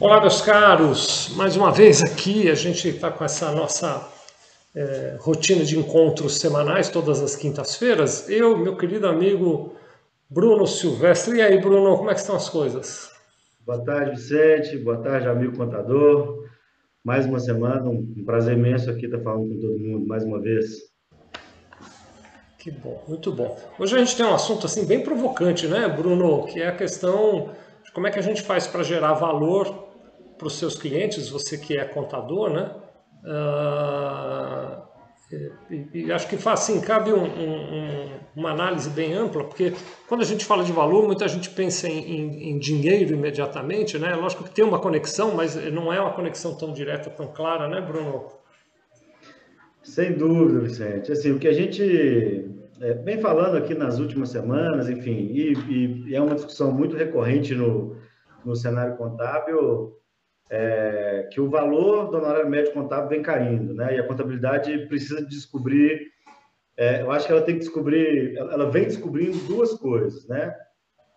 Olá, meus caros, mais uma vez aqui a gente está com essa nossa é, rotina de encontros semanais, todas as quintas-feiras. Eu, meu querido amigo Bruno Silvestre. E aí, Bruno, como é que estão as coisas? Boa tarde, Vicente. Boa tarde, amigo contador. Mais uma semana, um prazer imenso aqui estar falando com todo mundo mais uma vez. Que bom, muito bom. Hoje a gente tem um assunto assim bem provocante, né, Bruno? Que é a questão de como é que a gente faz para gerar valor para os seus clientes, você que é contador, né? Uh, e, e, acho que faz assim, cabe um, um, uma análise bem ampla, porque quando a gente fala de valor, muita gente pensa em, em, em, dinheiro imediatamente, né? Lógico que tem uma conexão, mas não é uma conexão tão direta, tão clara, né, Bruno? Sem dúvida, Vicente. Assim, o que a gente é, vem falando aqui nas últimas semanas, enfim, e, e é uma discussão muito recorrente no, no cenário contábil, é, que o valor do honorário médio contábil vem caindo, né? E a contabilidade precisa descobrir, é, eu acho que ela tem que descobrir, ela vem descobrindo duas coisas, né?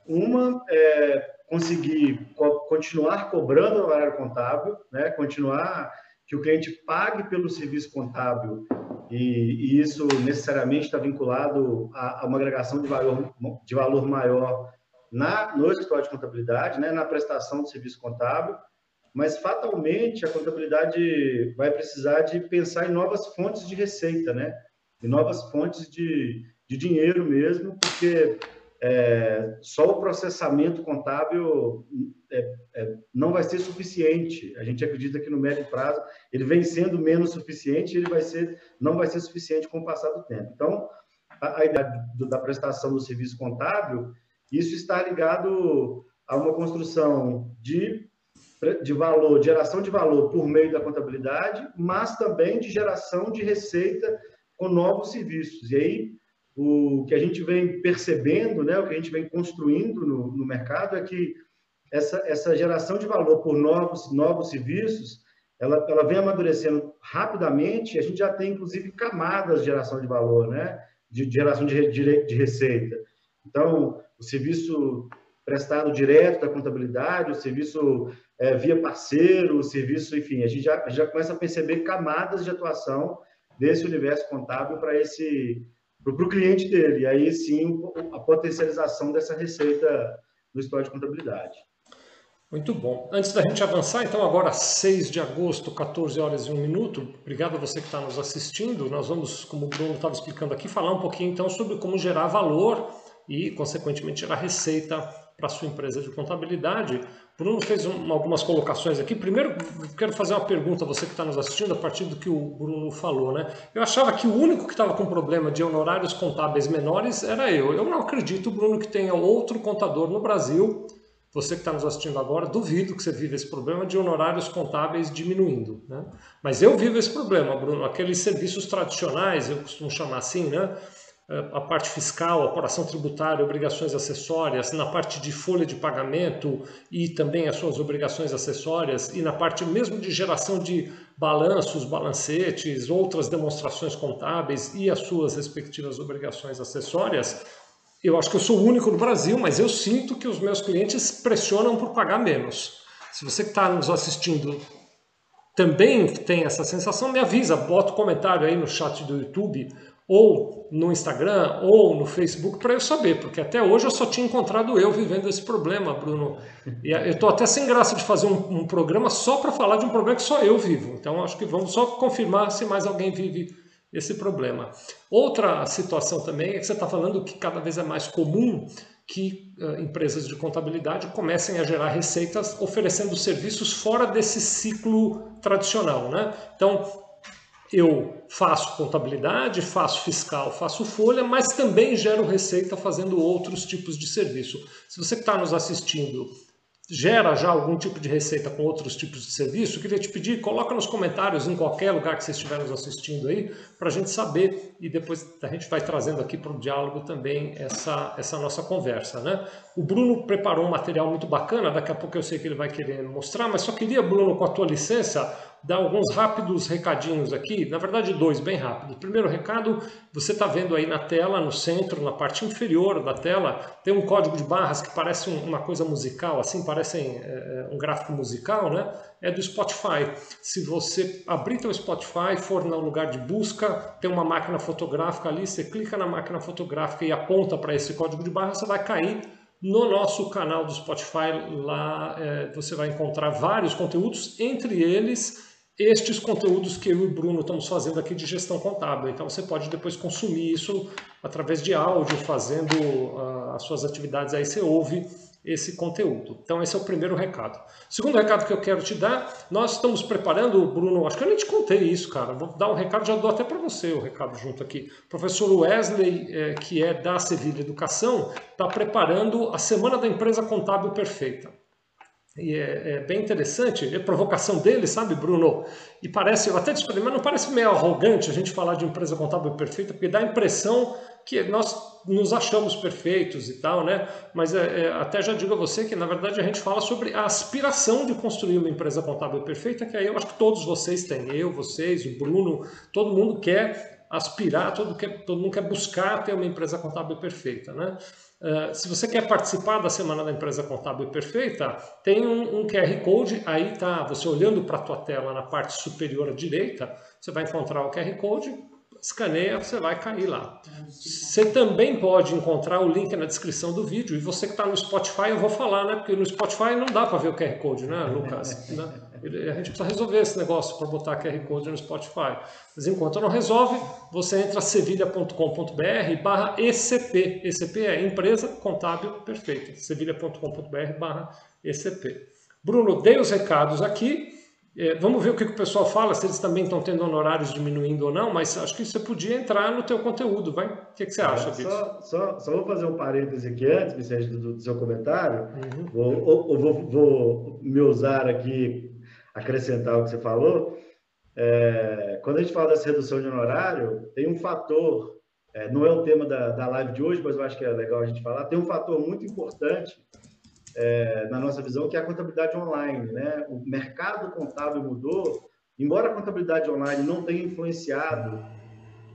Uma é conseguir co continuar cobrando o honorário contábil, né? Continuar que o cliente pague pelo serviço contábil e, e isso necessariamente está vinculado a, a, uma agregação de valor, de valor maior na, no escritório de contabilidade, né? Na prestação do serviço contábil mas fatalmente a contabilidade vai precisar de pensar em novas fontes de receita, né? Em novas fontes de, de dinheiro mesmo, porque é, só o processamento contábil é, é, não vai ser suficiente. A gente acredita que no médio prazo ele vem sendo menos suficiente, ele vai ser, não vai ser suficiente com o passar do tempo. Então, a, a ideia da prestação do serviço contábil, isso está ligado a uma construção de de valor, geração de valor por meio da contabilidade, mas também de geração de receita com novos serviços. E aí, o que a gente vem percebendo, né, o que a gente vem construindo no, no mercado é que essa, essa geração de valor por novos, novos serviços, ela, ela vem amadurecendo rapidamente, a gente já tem, inclusive, camadas de geração de valor, né, de, de geração de, de, de receita. Então, o serviço prestado direto da contabilidade, o serviço é, via parceiro, serviço, enfim, a gente já, já começa a perceber camadas de atuação desse universo contábil para esse para o cliente dele. E aí sim a potencialização dessa receita no histórico de contabilidade. Muito bom. Antes da gente avançar, então, agora 6 de agosto, 14 horas e 1 minuto, obrigado a você que está nos assistindo. Nós vamos, como o Bruno estava explicando aqui, falar um pouquinho então sobre como gerar valor e, consequentemente, gerar receita para a sua empresa de contabilidade. Bruno fez um, algumas colocações aqui. Primeiro, quero fazer uma pergunta a você que está nos assistindo a partir do que o Bruno falou. Né? Eu achava que o único que estava com problema de honorários contábeis menores era eu. Eu não acredito, Bruno, que tenha outro contador no Brasil, você que está nos assistindo agora, duvido que você vive esse problema de honorários contábeis diminuindo. Né? Mas eu vivo esse problema, Bruno. Aqueles serviços tradicionais, eu costumo chamar assim, né? A parte fiscal, apuração tributária, obrigações acessórias, na parte de folha de pagamento e também as suas obrigações acessórias, e na parte mesmo de geração de balanços, balancetes, outras demonstrações contábeis e as suas respectivas obrigações acessórias, eu acho que eu sou o único no Brasil, mas eu sinto que os meus clientes pressionam por pagar menos. Se você que está nos assistindo também tem essa sensação, me avisa, bota um comentário aí no chat do YouTube ou no Instagram, ou no Facebook, para eu saber, porque até hoje eu só tinha encontrado eu vivendo esse problema, Bruno. E eu estou até sem graça de fazer um, um programa só para falar de um problema que só eu vivo. Então acho que vamos só confirmar se mais alguém vive esse problema. Outra situação também é que você está falando que cada vez é mais comum que uh, empresas de contabilidade comecem a gerar receitas oferecendo serviços fora desse ciclo tradicional. Né? Então, eu faço contabilidade, faço fiscal, faço folha, mas também gero receita fazendo outros tipos de serviço. Se você que está nos assistindo gera já algum tipo de receita com outros tipos de serviço, queria te pedir, coloca nos comentários em qualquer lugar que você estiver nos assistindo aí, para a gente saber e depois a gente vai trazendo aqui para o diálogo também essa, essa nossa conversa. Né? O Bruno preparou um material muito bacana, daqui a pouco eu sei que ele vai querer mostrar, mas só queria, Bruno, com a tua licença, dar alguns rápidos recadinhos aqui, na verdade dois, bem rápidos. Primeiro recado, você está vendo aí na tela, no centro, na parte inferior da tela, tem um código de barras que parece uma coisa musical, assim, parece é, um gráfico musical, né? É do Spotify. Se você abrir teu Spotify, for no lugar de busca, tem uma máquina fotográfica ali, você clica na máquina fotográfica e aponta para esse código de barras, você vai cair no nosso canal do Spotify, lá é, você vai encontrar vários conteúdos, entre eles estes conteúdos que eu e o Bruno estamos fazendo aqui de gestão contábil. Então você pode depois consumir isso através de áudio, fazendo uh, as suas atividades aí, você ouve esse conteúdo. Então esse é o primeiro recado. Segundo recado que eu quero te dar, nós estamos preparando, Bruno, acho que eu nem te contei isso, cara. Vou dar um recado, já dou até para você o recado junto aqui. O professor Wesley, é, que é da Sevilha Educação, está preparando a Semana da Empresa Contábil Perfeita. E é, é, bem interessante, é provocação dele, sabe, Bruno? E parece, eu até para ele, mas não parece meio arrogante a gente falar de empresa contábil perfeita, porque dá a impressão que nós nos achamos perfeitos e tal, né? Mas é, é, até já digo a você que, na verdade, a gente fala sobre a aspiração de construir uma empresa contábil perfeita, que aí eu acho que todos vocês têm, eu, vocês, o Bruno, todo mundo quer aspirar, todo, quer, todo mundo quer buscar ter uma empresa contábil perfeita, né? Uh, se você quer participar da Semana da Empresa Contábil Perfeita, tem um, um QR Code, aí tá, você olhando para a tua tela na parte superior à direita, você vai encontrar o QR Code, escaneia, você vai cair lá. Você também pode encontrar o link na descrição do vídeo. E você que está no Spotify, eu vou falar, né? Porque no Spotify não dá para ver o QR Code, né, Lucas? Né? A gente precisa resolver esse negócio para botar QR Code no Spotify. Mas enquanto não resolve, você entra sevilha.com.br barra ECP. ECP é Empresa Contábil Perfeita. sevilha.com.br barra ECP. Bruno, dei os recados aqui. É, vamos ver o que, o pessoal fala, se eles também estão tendo honorários diminuindo ou não, mas acho que você podia entrar no teu conteúdo, vai? O que, que você é, acha disso? Só, só, só, vou fazer um parêntese aqui antes, Vicente, do, do seu comentário. Uhum. Vou, vou, vou, me usar aqui, acrescentar o que você falou. É, quando a gente fala dessa redução de honorário, tem um fator, é, não é o tema da, da live de hoje, mas eu acho que é legal a gente falar, tem um fator muito importante é, na nossa visão, que é a contabilidade online. Né? O mercado contábil mudou, embora a contabilidade online não tenha influenciado,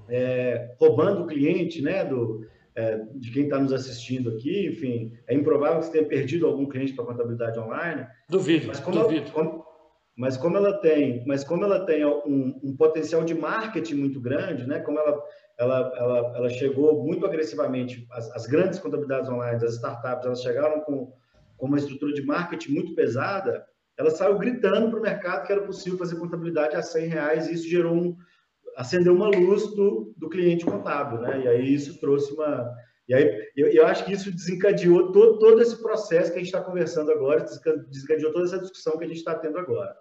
é, roubando o cliente né, do, é, de quem está nos assistindo aqui, enfim, é improvável que você tenha perdido algum cliente para a contabilidade online. Duvido, mas como duvido. Ela, como, mas como ela tem, mas como ela tem um, um, potencial de marketing muito grande, né? Como ela, ela, ela, ela chegou muito agressivamente, as, as grandes contabilidades online, as startups, elas chegaram com com uma estrutura de marketing muito pesada, ela saiu gritando para o mercado que era possível fazer contabilidade a 100 reais e isso gerou um, acendeu uma luz do, do cliente contábil, né? E aí isso trouxe uma... E aí eu, eu acho que isso desencadeou todo, todo esse processo que a gente está conversando agora, desencadeou toda essa discussão que a gente está tendo agora.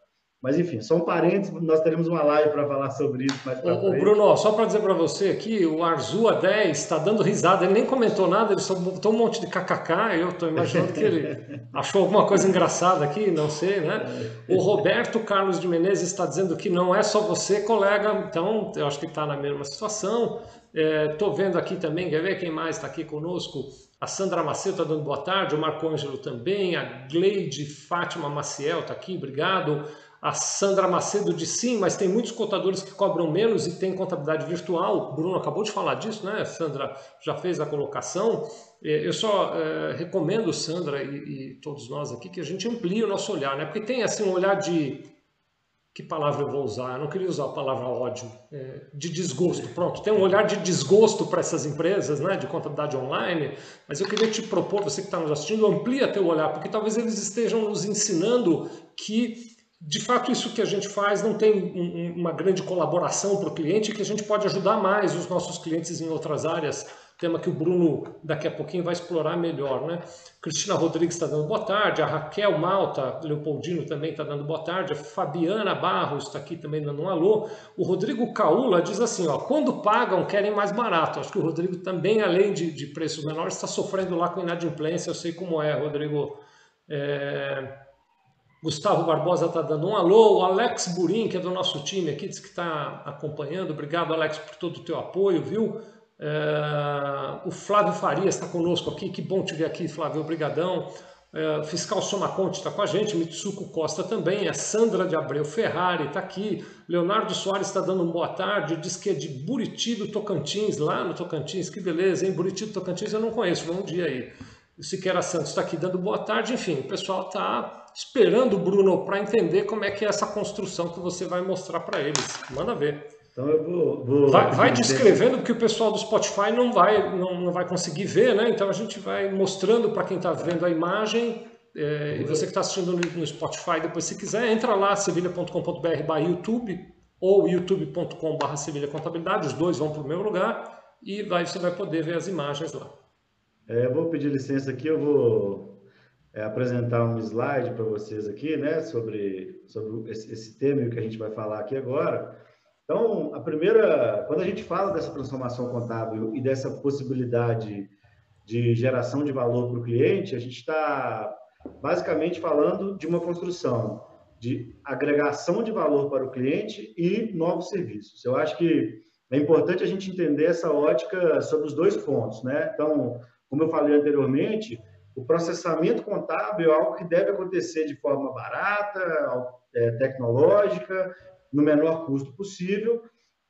Mas enfim, só um parênteses, nós teremos uma live para falar sobre isso mais para frente. Bruno, só para dizer para você aqui, o Arzua 10 está dando risada, ele nem comentou nada, ele só botou um monte de kkk, eu estou imaginando que ele achou alguma coisa engraçada aqui, não sei, né? O Roberto Carlos de Menezes está dizendo que não é só você, colega, então eu acho que está na mesma situação. Estou é, vendo aqui também, quer ver quem mais está aqui conosco? A Sandra Macedo está dando boa tarde, o Marco Ângelo também, a Gleide Fátima Maciel está aqui, obrigado. A Sandra Macedo disse sim, mas tem muitos contadores que cobram menos e tem contabilidade virtual. O Bruno acabou de falar disso, né? Sandra já fez a colocação. É, eu só é, recomendo, Sandra e, e, todos nós aqui, que a gente amplie o nosso olhar, né? Porque tem assim um olhar de. Que palavra eu vou usar? Eu não queria usar a palavra ódio, é, de desgosto. Pronto, tem um olhar de desgosto para essas empresas, né? De contabilidade online. Mas eu queria te propor, você que está nos assistindo, amplia teu olhar, porque talvez eles estejam nos ensinando que de fato, isso que a gente faz não tem uma grande colaboração para o cliente, que a gente pode ajudar mais os nossos clientes em outras áreas, tema que o Bruno daqui a pouquinho vai explorar melhor. Né? Cristina Rodrigues está dando boa tarde, a Raquel Malta, Leopoldino também está dando boa tarde, a Fabiana Barros está aqui também dando um alô. O Rodrigo Caula diz assim, ó, quando pagam, querem mais barato. Acho que o Rodrigo também, além de, de preços menores, está sofrendo lá com inadimplência, eu sei como é, Rodrigo. É... Gustavo Barbosa está dando um alô. O Alex Burim, que é do nosso time aqui, diz que está acompanhando. Obrigado, Alex, por todo o teu apoio, viu? É... o Flávio Farias está conosco aqui. Que bom te ver aqui, Flávio. Obrigadão. É, fiscal Somaconte está com a gente, Mitsuko Costa também, a Sandra de Abreu Ferrari está aqui, Leonardo Soares está dando boa tarde, diz que é de Buriti do Tocantins, lá no Tocantins, que beleza, hein? Buriti do Tocantins eu não conheço, vamos um dia aí. O Siqueira Santos está aqui dando boa tarde, enfim, o pessoal está esperando o Bruno para entender como é que é essa construção que você vai mostrar para eles. Manda ver. Então eu vou. vou vai, vai descrevendo, porque o pessoal do Spotify não vai, não, não vai conseguir ver, né? Então a gente vai mostrando para quem está vendo a imagem. É, e você que está assistindo no, no, Spotify, depois, se quiser, entra lá, sevilha.com.br YouTube ou youtube.com.br Sevilha Contabilidade, os dois vão para o meu lugar e vai, você vai poder ver as imagens lá. É, vou pedir licença aqui, eu vou é, apresentar um slide para vocês aqui, né, sobre, sobre esse, esse tema que a gente vai falar aqui agora. Então, a primeira, quando a gente fala dessa transformação contábil e dessa possibilidade de geração de valor para o cliente, a gente está basicamente falando de uma construção de agregação de valor para o cliente e novos serviços. Eu acho que é importante a gente entender essa ótica sobre os dois pontos, né? Então, como eu falei anteriormente, o processamento contábil é algo que deve acontecer de forma barata, é, tecnológica no menor custo possível,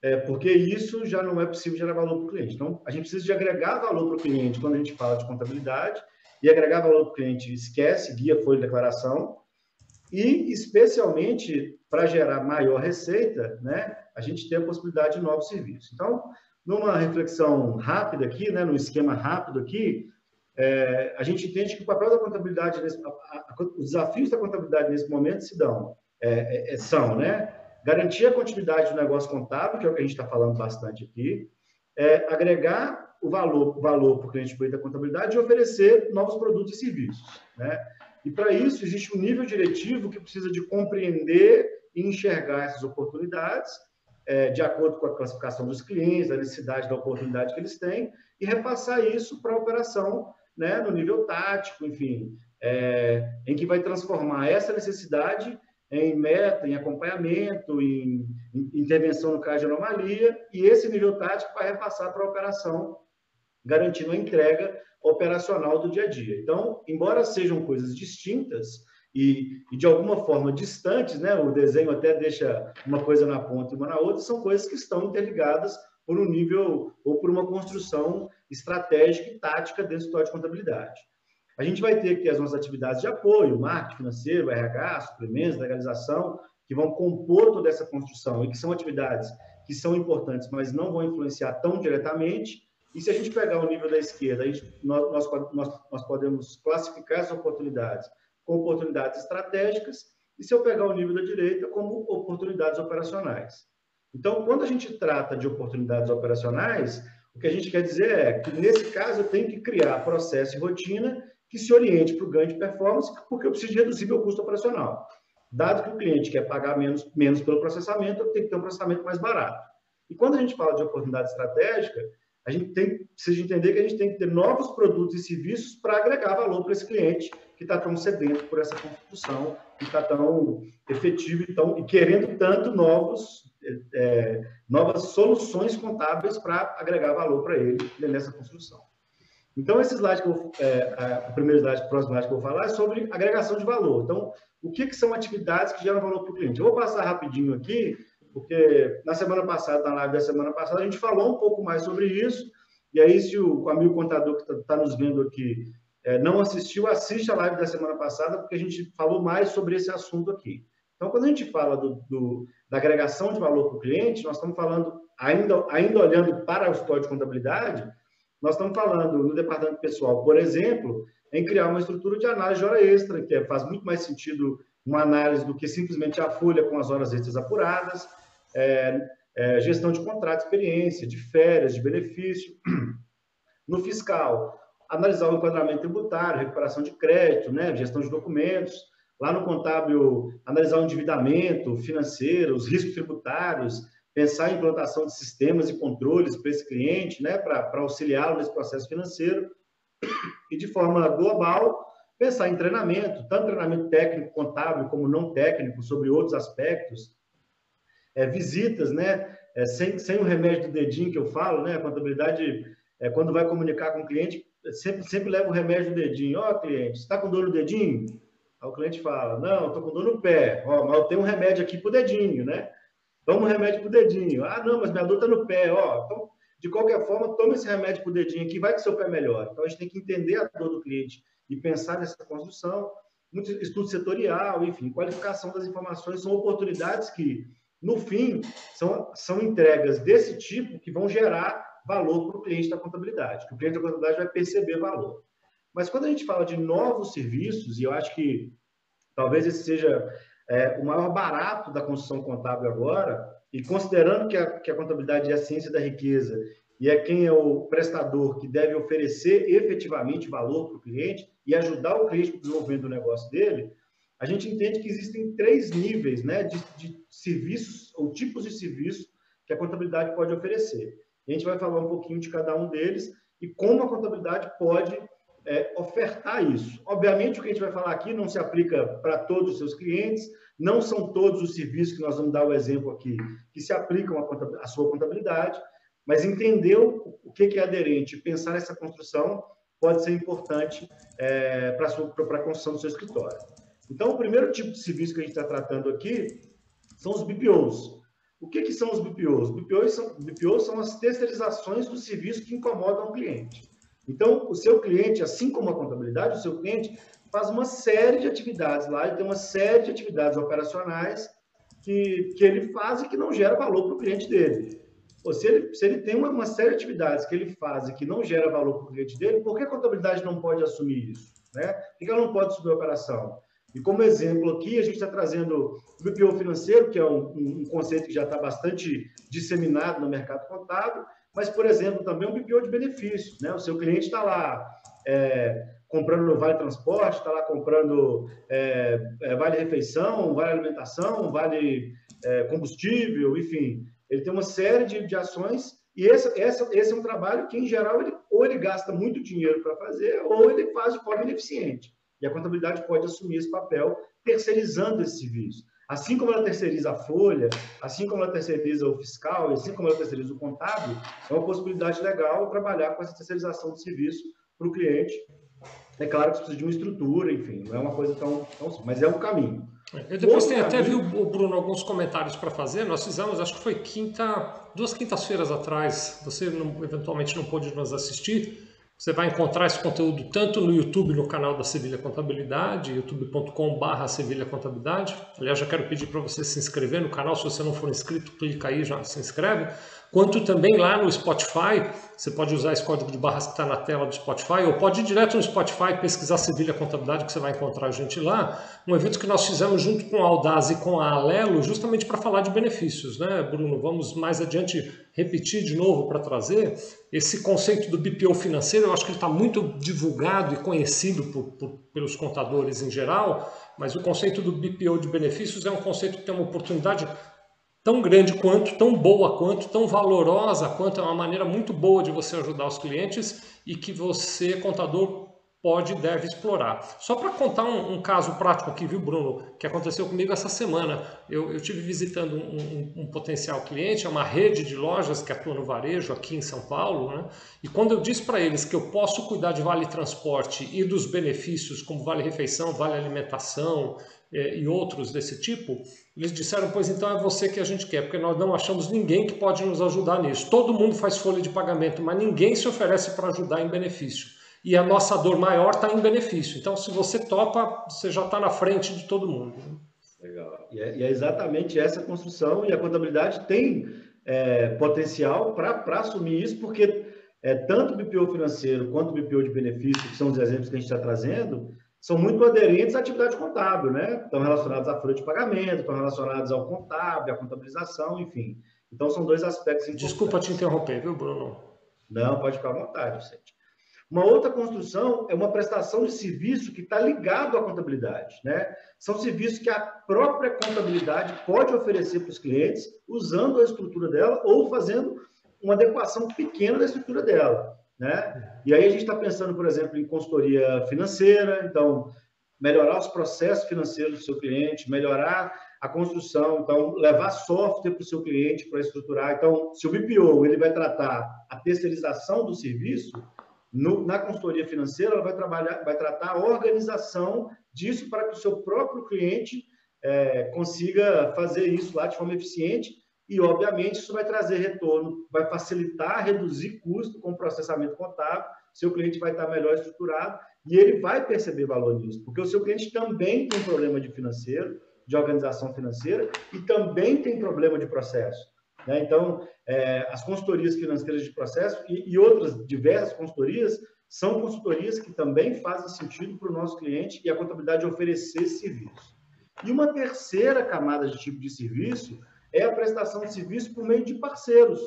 é, porque isso já não é possível gerar valor para o cliente. Então, a gente precisa de agregar valor para o cliente quando a gente fala de contabilidade, e agregar valor para o cliente esquece guia, folha de declaração, e especialmente para gerar maior receita, né, a gente tem a possibilidade de novos serviços. Então, numa reflexão rápida aqui, né, no esquema rápido aqui, é, a gente entende que o papel da contabilidade, nesse, a, a, os desafios da contabilidade nesse momento se dão, é, é, são, né, garantir a continuidade do negócio contábil, que é o que a gente está falando bastante aqui, é, agregar o valor, valor para o cliente por da contabilidade e oferecer novos produtos e serviços. Né? E para isso existe um nível diretivo que precisa de compreender e enxergar essas oportunidades é, de acordo com a classificação dos clientes, a necessidade da oportunidade que eles têm e repassar isso para a operação né, no nível tático, enfim, é, em que vai transformar essa necessidade em meta, em acompanhamento, em, em intervenção no caso de anomalia, e esse nível tático vai repassar para a operação, garantindo a entrega operacional do dia a dia. Então, embora sejam coisas distintas e, e, de alguma forma distantes, né, o desenho até deixa uma coisa na ponta e uma na outra, são coisas que estão interligadas por um nível ou por uma construção estratégica e tática dentro do história de contabilidade. A gente vai ter que as nossas atividades de apoio, marketing financeiro, RH, suplementos, legalização, que vão compor toda essa construção e que são atividades que são importantes, mas não vão influenciar tão diretamente. E se a gente pegar o nível da esquerda, gente, nós, nós, nós, nós podemos classificar as oportunidades como oportunidades estratégicas, e se eu pegar o nível da direita, como oportunidades operacionais. Então, quando a gente trata de oportunidades operacionais, o que a gente quer dizer é que, nesse caso, eu tenho que criar processo e rotina que se oriente para o ganho de performance, porque eu preciso reduzir meu custo operacional. Dado que o cliente quer pagar menos, menos pelo processamento, eu tenho que ter um processamento mais barato. E quando a gente fala de oportunidade estratégica, a gente tem, precisa entender que a gente tem que ter novos produtos e serviços para agregar valor para esse cliente que está tão sedento por essa construção, que está tão efetivo e, tão, e querendo tanto novos, é, novas soluções contábeis para agregar valor para ele nessa construção. Então, esse slide que eu, é, o primeiro slide, o próximo slide que eu vou falar é sobre agregação de valor. Então, o que, que são atividades que geram valor para o cliente? Eu vou passar rapidinho aqui, porque na semana passada, na live da semana passada, a gente falou um pouco mais sobre isso. E aí, se o, o amigo contador que está tá nos vendo aqui é, não assistiu, assiste a live da semana passada, porque a gente falou mais sobre esse assunto aqui. Então, quando a gente fala do, do, da agregação de valor para o cliente, nós estamos falando, ainda, ainda olhando para o história de contabilidade, nós estamos falando no departamento pessoal, por exemplo, em criar uma estrutura de análise de hora extra, que é, faz muito mais sentido uma análise do que simplesmente a folha com as horas extras apuradas, é, é, gestão de contrato, experiência, de férias, de benefício. No fiscal, analisar o enquadramento tributário, recuperação de crédito, né, gestão de documentos. Lá no contábil, analisar o endividamento financeiro, os riscos tributários, pensar em implantação de sistemas e controles para esse cliente, né, para auxiliá-lo nesse processo financeiro. E, de forma global, pensar em treinamento, tanto treinamento técnico, contábil, como não técnico, sobre outros aspectos. É, visitas, né, é, sem, sem o remédio do dedinho que eu falo, né, a contabilidade, é, quando vai comunicar com o cliente, sempre, sempre leva o remédio no dedinho. Ó, oh, cliente, está com dor no dedinho? Aí o cliente fala, não, estou com dor no pé. Ó, mas eu tenho um remédio aqui para o dedinho, né? Toma um remédio para o dedinho. Ah, não, mas minha dor está no pé. Ó, então, de qualquer forma, toma esse remédio para o dedinho aqui, vai que seu pé melhora. Então, a gente tem que entender a dor do cliente e pensar nessa construção. Muito estudo setorial, enfim, qualificação das informações são oportunidades que, no fim, são, são entregas desse tipo que vão gerar valor para o cliente da contabilidade, que o cliente da contabilidade vai perceber valor. Mas quando a gente fala de novos serviços, e eu acho que talvez esse seja é, o maior barato da construção contábil agora, e considerando que a, que a contabilidade é a ciência da riqueza e é quem é o prestador que deve oferecer efetivamente valor para o cliente e ajudar o cliente no desenvolvimento do negócio dele, a gente entende que existem três níveis né, de, de serviços ou tipos de serviços que a contabilidade pode oferecer. A gente vai falar um pouquinho de cada um deles e como a contabilidade pode é, ofertar isso. Obviamente, o que a gente vai falar aqui não se aplica para todos os seus clientes, não são todos os serviços que nós vamos dar o exemplo aqui que se aplicam à, sua contabilidade, mas entender o que é aderente, pensar essa construção pode ser importante é, para a construção do seu escritório. Então, o primeiro tipo de serviço que a gente está tratando aqui são os BPOs. O que, que são os BPOs? BPOs são, BPOs são as terceirizações do serviço que incomodam o cliente. Então, o seu cliente, assim como a contabilidade, o seu cliente faz uma série de atividades lá, ele tem uma série de atividades operacionais que, que ele faz e que não gera valor para o cliente dele. Ou se ele, se ele tem uma, uma, série de atividades que ele faz e que não gera valor para o cliente dele, por que a contabilidade não pode assumir isso? Né? Por que ela não pode assumir a operação? E como exemplo aqui, a gente está trazendo o BPO financeiro, que é um, um conceito que já está bastante disseminado no mercado contábil, mas, por exemplo, também um BPO de benefícios. Né? O seu cliente está lá é, comprando vale transporte, está lá comprando é, é, vale refeição, vale alimentação, vale é, combustível, enfim. Ele tem uma série de, de ações e esse, esse, é um trabalho que, em geral, ele, ou ele gasta muito dinheiro para fazer ou ele faz de forma ineficiente. E a contabilidade pode assumir esse papel terceirizando esse serviço. Assim como ela terceiriza a folha, assim como ela terceiriza o fiscal, assim como ela terceiriza o contábil, é uma possibilidade legal trabalhar com essa terceirização de serviço para o cliente. É claro que precisa de uma estrutura, enfim, não é uma coisa tão, tão mas é um caminho. Eu depois tenho, até vi o Bruno alguns comentários para fazer. Nós fizemos, acho que foi quinta, duas quintas-feiras atrás. Você não, eventualmente não pôde nos assistir. Você vai encontrar esse conteúdo tanto no YouTube, no canal da Sevilha Contabilidade, youtube.com.br Sevilha Contabilidade. Aliás, já quero pedir para você se inscrever no canal. Se você não for inscrito, clica aí já se inscreve. Quanto também lá no Spotify, você pode usar esse código de barras que está na tela do Spotify, ou pode ir direto no Spotify pesquisar Sevilha Contabilidade, que você vai encontrar a gente lá. Um evento que nós fizemos junto com a Audaz e com a Alelo, justamente para falar de benefícios, né, Bruno? Vamos mais adiante repetir de novo para trazer esse conceito do BPO financeiro. Eu acho que ele está muito divulgado e conhecido por, por, pelos contadores em geral, mas o conceito do BPO de benefícios é um conceito que tem uma oportunidade tão grande quanto, tão boa quanto, tão valorosa quanto, é uma maneira muito boa de você ajudar os clientes e que você, contador, pode e deve explorar. Só para contar um, um, caso prático aqui, viu, Bruno, que aconteceu comigo essa semana. Eu, eu tive visitando um, um, um, potencial cliente, é uma rede de lojas que atua no varejo aqui em São Paulo, né? E quando eu disse para eles que eu posso cuidar de vale transporte e dos benefícios, como vale refeição, vale alimentação é, e outros desse tipo, eles disseram, pois então é você que a gente quer, porque nós não achamos ninguém que pode nos ajudar nisso. Todo mundo faz folha de pagamento, mas ninguém se oferece para ajudar em benefício. E a nossa dor maior está em benefício. Então, se você topa, você já está na frente de todo mundo. Legal. E é, e é exatamente essa construção, e a contabilidade tem é, potencial para assumir isso, porque é, tanto o BPO financeiro quanto o BPO de benefício, que são os exemplos que a gente está trazendo, são muito aderentes à atividade contábil, né? Estão relacionados à folha de pagamento, estão relacionados ao contábil, à contabilização, enfim. Então, são dois aspectos. Desculpa te interromper, viu, Bruno? Não, pode ficar à vontade, Vicente. Uma outra construção é uma prestação de serviço que está ligado à contabilidade. Né? São serviços que a própria contabilidade pode oferecer para os clientes, usando a estrutura dela ou fazendo uma adequação pequena da estrutura dela. Né? E aí a gente está pensando, por exemplo, em consultoria financeira, então melhorar os processos financeiros do seu cliente, melhorar a construção, então levar software para o seu cliente para estruturar. Então, se o BPO ele vai tratar a terceirização do serviço, No, na consultoria financeira, ela vai trabalhar, vai tratar a organização disso para que o seu próprio cliente é, consiga fazer isso lá de forma eficiente e, obviamente, isso vai trazer retorno, vai facilitar, reduzir custo com o processamento contábil, seu cliente vai estar melhor estruturado e ele vai perceber valor nisso, porque o seu cliente também tem problema de financeiro, de organização financeira e também tem problema de processo. Né? Então, é, as consultorias financeiras de processo e, e outras diversas consultorias são consultorias que também fazem sentido para o nosso cliente e a contabilidade oferecer serviço. E uma terceira camada de tipo de serviço é a prestação de serviço por meio de parceiros.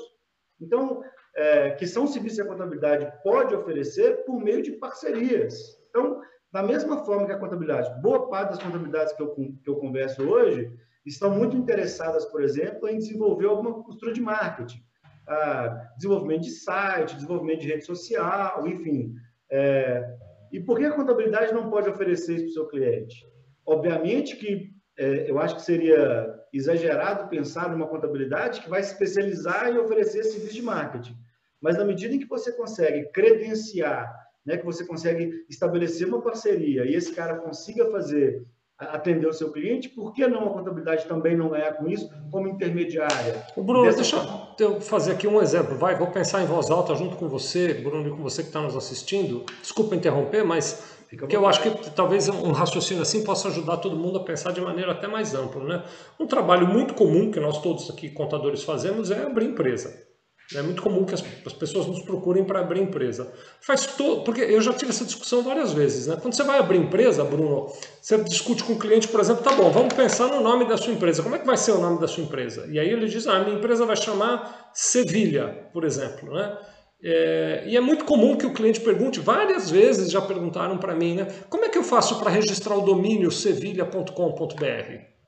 Então, é, que são serviços que a contabilidade pode oferecer por meio de parcerias. Então, da mesma forma que a contabilidade, boa parte das contabilidades que eu, que eu converso hoje estão muito interessadas, por exemplo, em desenvolver alguma cultura de marketing, ah, desenvolvimento de site, desenvolvimento de rede social, enfim. É, e por que a contabilidade não pode oferecer isso para o seu cliente? Obviamente que é, eu acho que seria exagerado pensar numa contabilidade que vai se especializar e oferecer serviço de marketing. Mas na medida em que você consegue credenciar, né, que você consegue estabelecer uma parceria e esse cara consiga fazer atender o seu cliente, por que não a contabilidade também não ganhar com isso como intermediária? O Bruno, Dessa... deixa eu fazer aqui um exemplo. Vai, vou pensar em voz alta junto com você, Bruno, e com você que está nos assistindo. Desculpa interromper, mas que eu acho que talvez um raciocínio assim possa ajudar todo mundo a pensar de maneira até mais ampla. Né? Um trabalho muito comum que nós todos aqui, contadores, fazemos é abrir empresa. É muito comum que as, as pessoas nos procurem para abrir empresa. Faz todo, porque eu já tive essa discussão várias vezes. Né? Quando você vai abrir empresa, Bruno, você discute com o cliente, por exemplo, tá bom, vamos pensar no nome da sua empresa. Como é que vai ser o nome da sua empresa? E aí ele diz, ah, minha empresa vai chamar Sevilha, por exemplo. Né? É, e é muito comum que o cliente pergunte, várias vezes já perguntaram para mim, né? Como é que eu faço para registrar o domínio sevilha.com.br?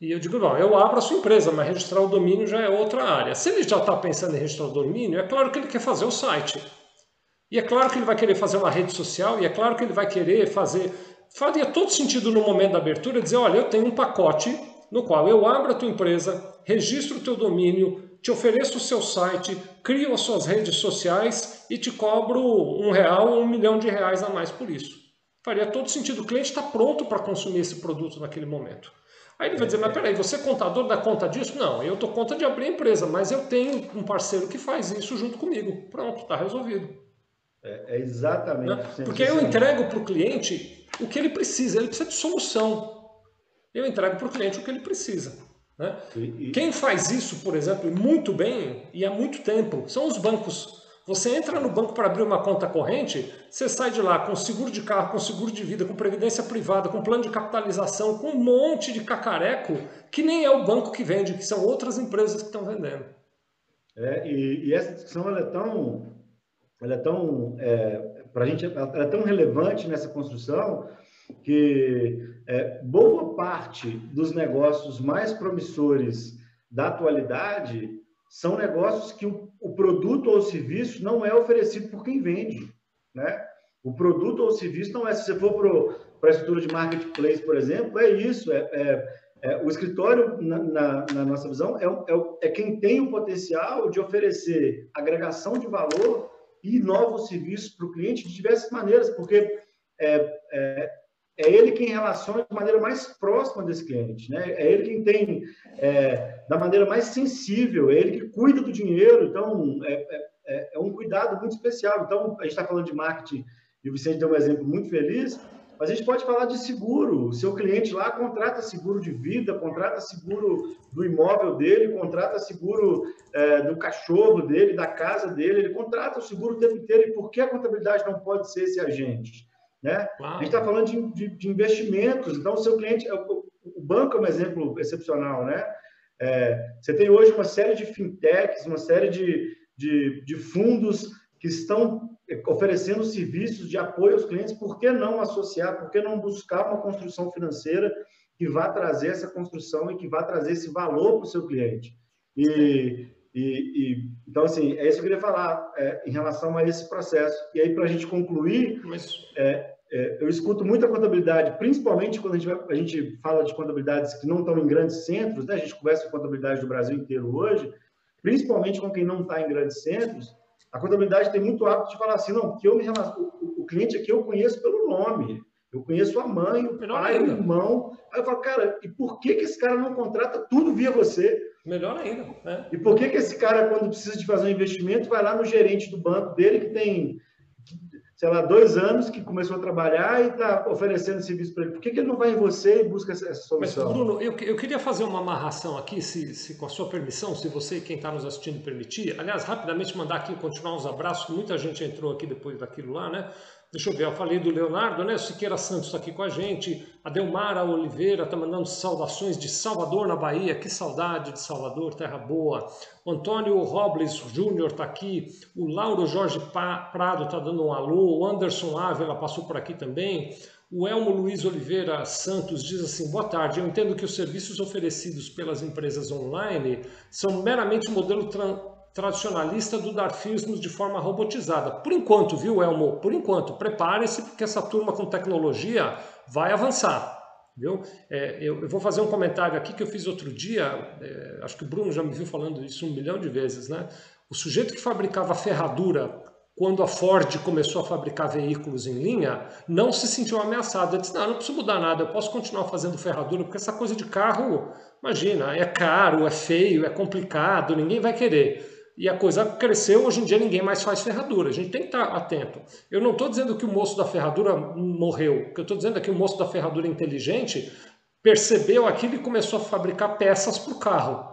E eu digo, não, eu abro a sua empresa, mas registrar o domínio já é outra área. Se ele já está pensando em registrar o domínio, é claro que ele quer fazer o site. E é claro que ele vai querer fazer uma rede social, e é claro que ele vai querer fazer. Faria todo sentido no momento da abertura dizer: olha, eu tenho um pacote no qual eu abro a tua empresa, registro o teu domínio, te ofereço o seu site, crio as suas redes sociais e te cobro um real ou um milhão de reais a mais por isso. Faria todo sentido. O cliente está pronto para consumir esse produto naquele momento. Aí ele vai dizer, mas peraí, você é contador dá conta disso? Não, eu dou conta de abrir a empresa, mas eu tenho um parceiro que faz isso junto comigo. Pronto, está resolvido. É, é exatamente. Né? Porque eu entrego para o cliente o que ele precisa, ele precisa de solução. Eu entrego para o cliente o que ele precisa. Né? E, e... Quem faz isso, por exemplo, muito bem e há muito tempo, são os bancos. Você entra no banco para abrir uma conta corrente, você sai de lá com seguro de carro, com seguro de vida, com previdência privada, com plano de capitalização, com um monte de cacareco que nem é o banco que vende, que são outras empresas que estão vendendo. É, e, e, essa discussão ela é tão, ela é tão, é, para gente, ela é tão relevante nessa construção que é, boa parte dos negócios mais promissores da atualidade são negócios que o, o produto ou serviço não é oferecido por quem vende, né? O produto ou serviço não é. Se você for para a estrutura de marketplace, por exemplo, é isso. É, é, é o escritório, na, na, na nossa visão, é, é, é, quem tem o potencial de oferecer agregação de valor e novos serviços para o cliente de diversas maneiras, porque é, é, é ele quem relaciona de maneira mais próxima desse cliente, né? É ele quem tem é, da maneira mais sensível, é ele que cuida do dinheiro, então é, é, é, é um cuidado muito especial. Então a gente está falando de marketing e o Vicente deu um exemplo muito feliz, mas a gente pode falar de seguro. O seu cliente lá contrata seguro de vida, contrata seguro do imóvel dele, contrata seguro é, do cachorro dele, da casa dele, ele contrata o seguro o tempo inteiro. E por que a contabilidade não pode ser esse agente? Né? A gente está falando de, de, de, investimentos, então o seu cliente, é o, o banco é um exemplo excepcional, né? É, você tem hoje uma série de fintechs, uma série de, de, de, fundos que estão oferecendo serviços de apoio aos clientes, por que não associar, por que não buscar uma construção financeira que vá trazer essa construção e que vá trazer esse valor para o seu cliente? E, e, e, então, assim, é isso que eu queria falar é, em relação a esse processo. E aí, para a gente concluir, Mas... é, é, eu escuto muita contabilidade, principalmente quando a gente, a gente fala de contabilidades que não estão em grandes centros, né? a gente conversa com contabilidade do Brasil inteiro hoje, principalmente com quem não está em grandes centros, A contabilidade tem muito hábito de falar assim, não, que eu me relaciono, o, o cliente aqui eu conheço pelo nome, eu conheço a mãe, o pai, ainda. o irmão. Aí eu falo, cara, e por que, que esse cara não contrata tudo via você? Melhor ainda. Né? E por que, que esse cara, quando precisa de fazer um investimento, vai lá no gerente do banco dele, que tem, sei lá, dois anos, que começou a trabalhar e está oferecendo serviço para ele? Por que, que ele não vai em você e busca essa, solução? Mas, Bruno, eu, eu queria fazer uma amarração aqui, se, se com a sua permissão, se você e quem está nos assistindo permitir. Aliás, rapidamente mandar aqui, continuar uns abraços, muita gente entrou aqui depois daquilo lá, né? Deixa eu ver, eu falei do Leonardo, né? O Siqueira Santos está aqui com a gente. A Delmara Oliveira está mandando saudações de Salvador, na Bahia. Que saudade de Salvador, terra boa. O Antônio Robles Júnior está aqui. O Lauro Jorge Prado está dando um alô. O Anderson Ávila passou por aqui também. O Elmo Luiz Oliveira Santos diz assim: boa tarde. Eu entendo que os serviços oferecidos pelas empresas online são meramente modelo tradicionalista do darfismo de forma robotizada. Por enquanto, viu, Elmo? Por enquanto, prepare-se porque essa turma com tecnologia vai avançar. Viu? É, eu, eu, vou fazer um comentário aqui que eu fiz outro dia, é, acho que o Bruno já me viu falando isso um milhão de vezes. Né? O sujeito que fabricava ferradura quando a Ford começou a fabricar veículos em linha, não se sentiu ameaçado. Ele disse, não, não preciso mudar nada, eu posso continuar fazendo ferradura, porque essa coisa de carro, imagina, é caro, é feio, é complicado, ninguém vai querer e a coisa cresceu, hoje em dia ninguém mais faz ferradura. A gente tem que estar atento. Eu não estou dizendo que o moço da ferradura morreu. O que eu estou dizendo é que o moço da ferradura inteligente percebeu aquilo e começou a fabricar peças para o carro.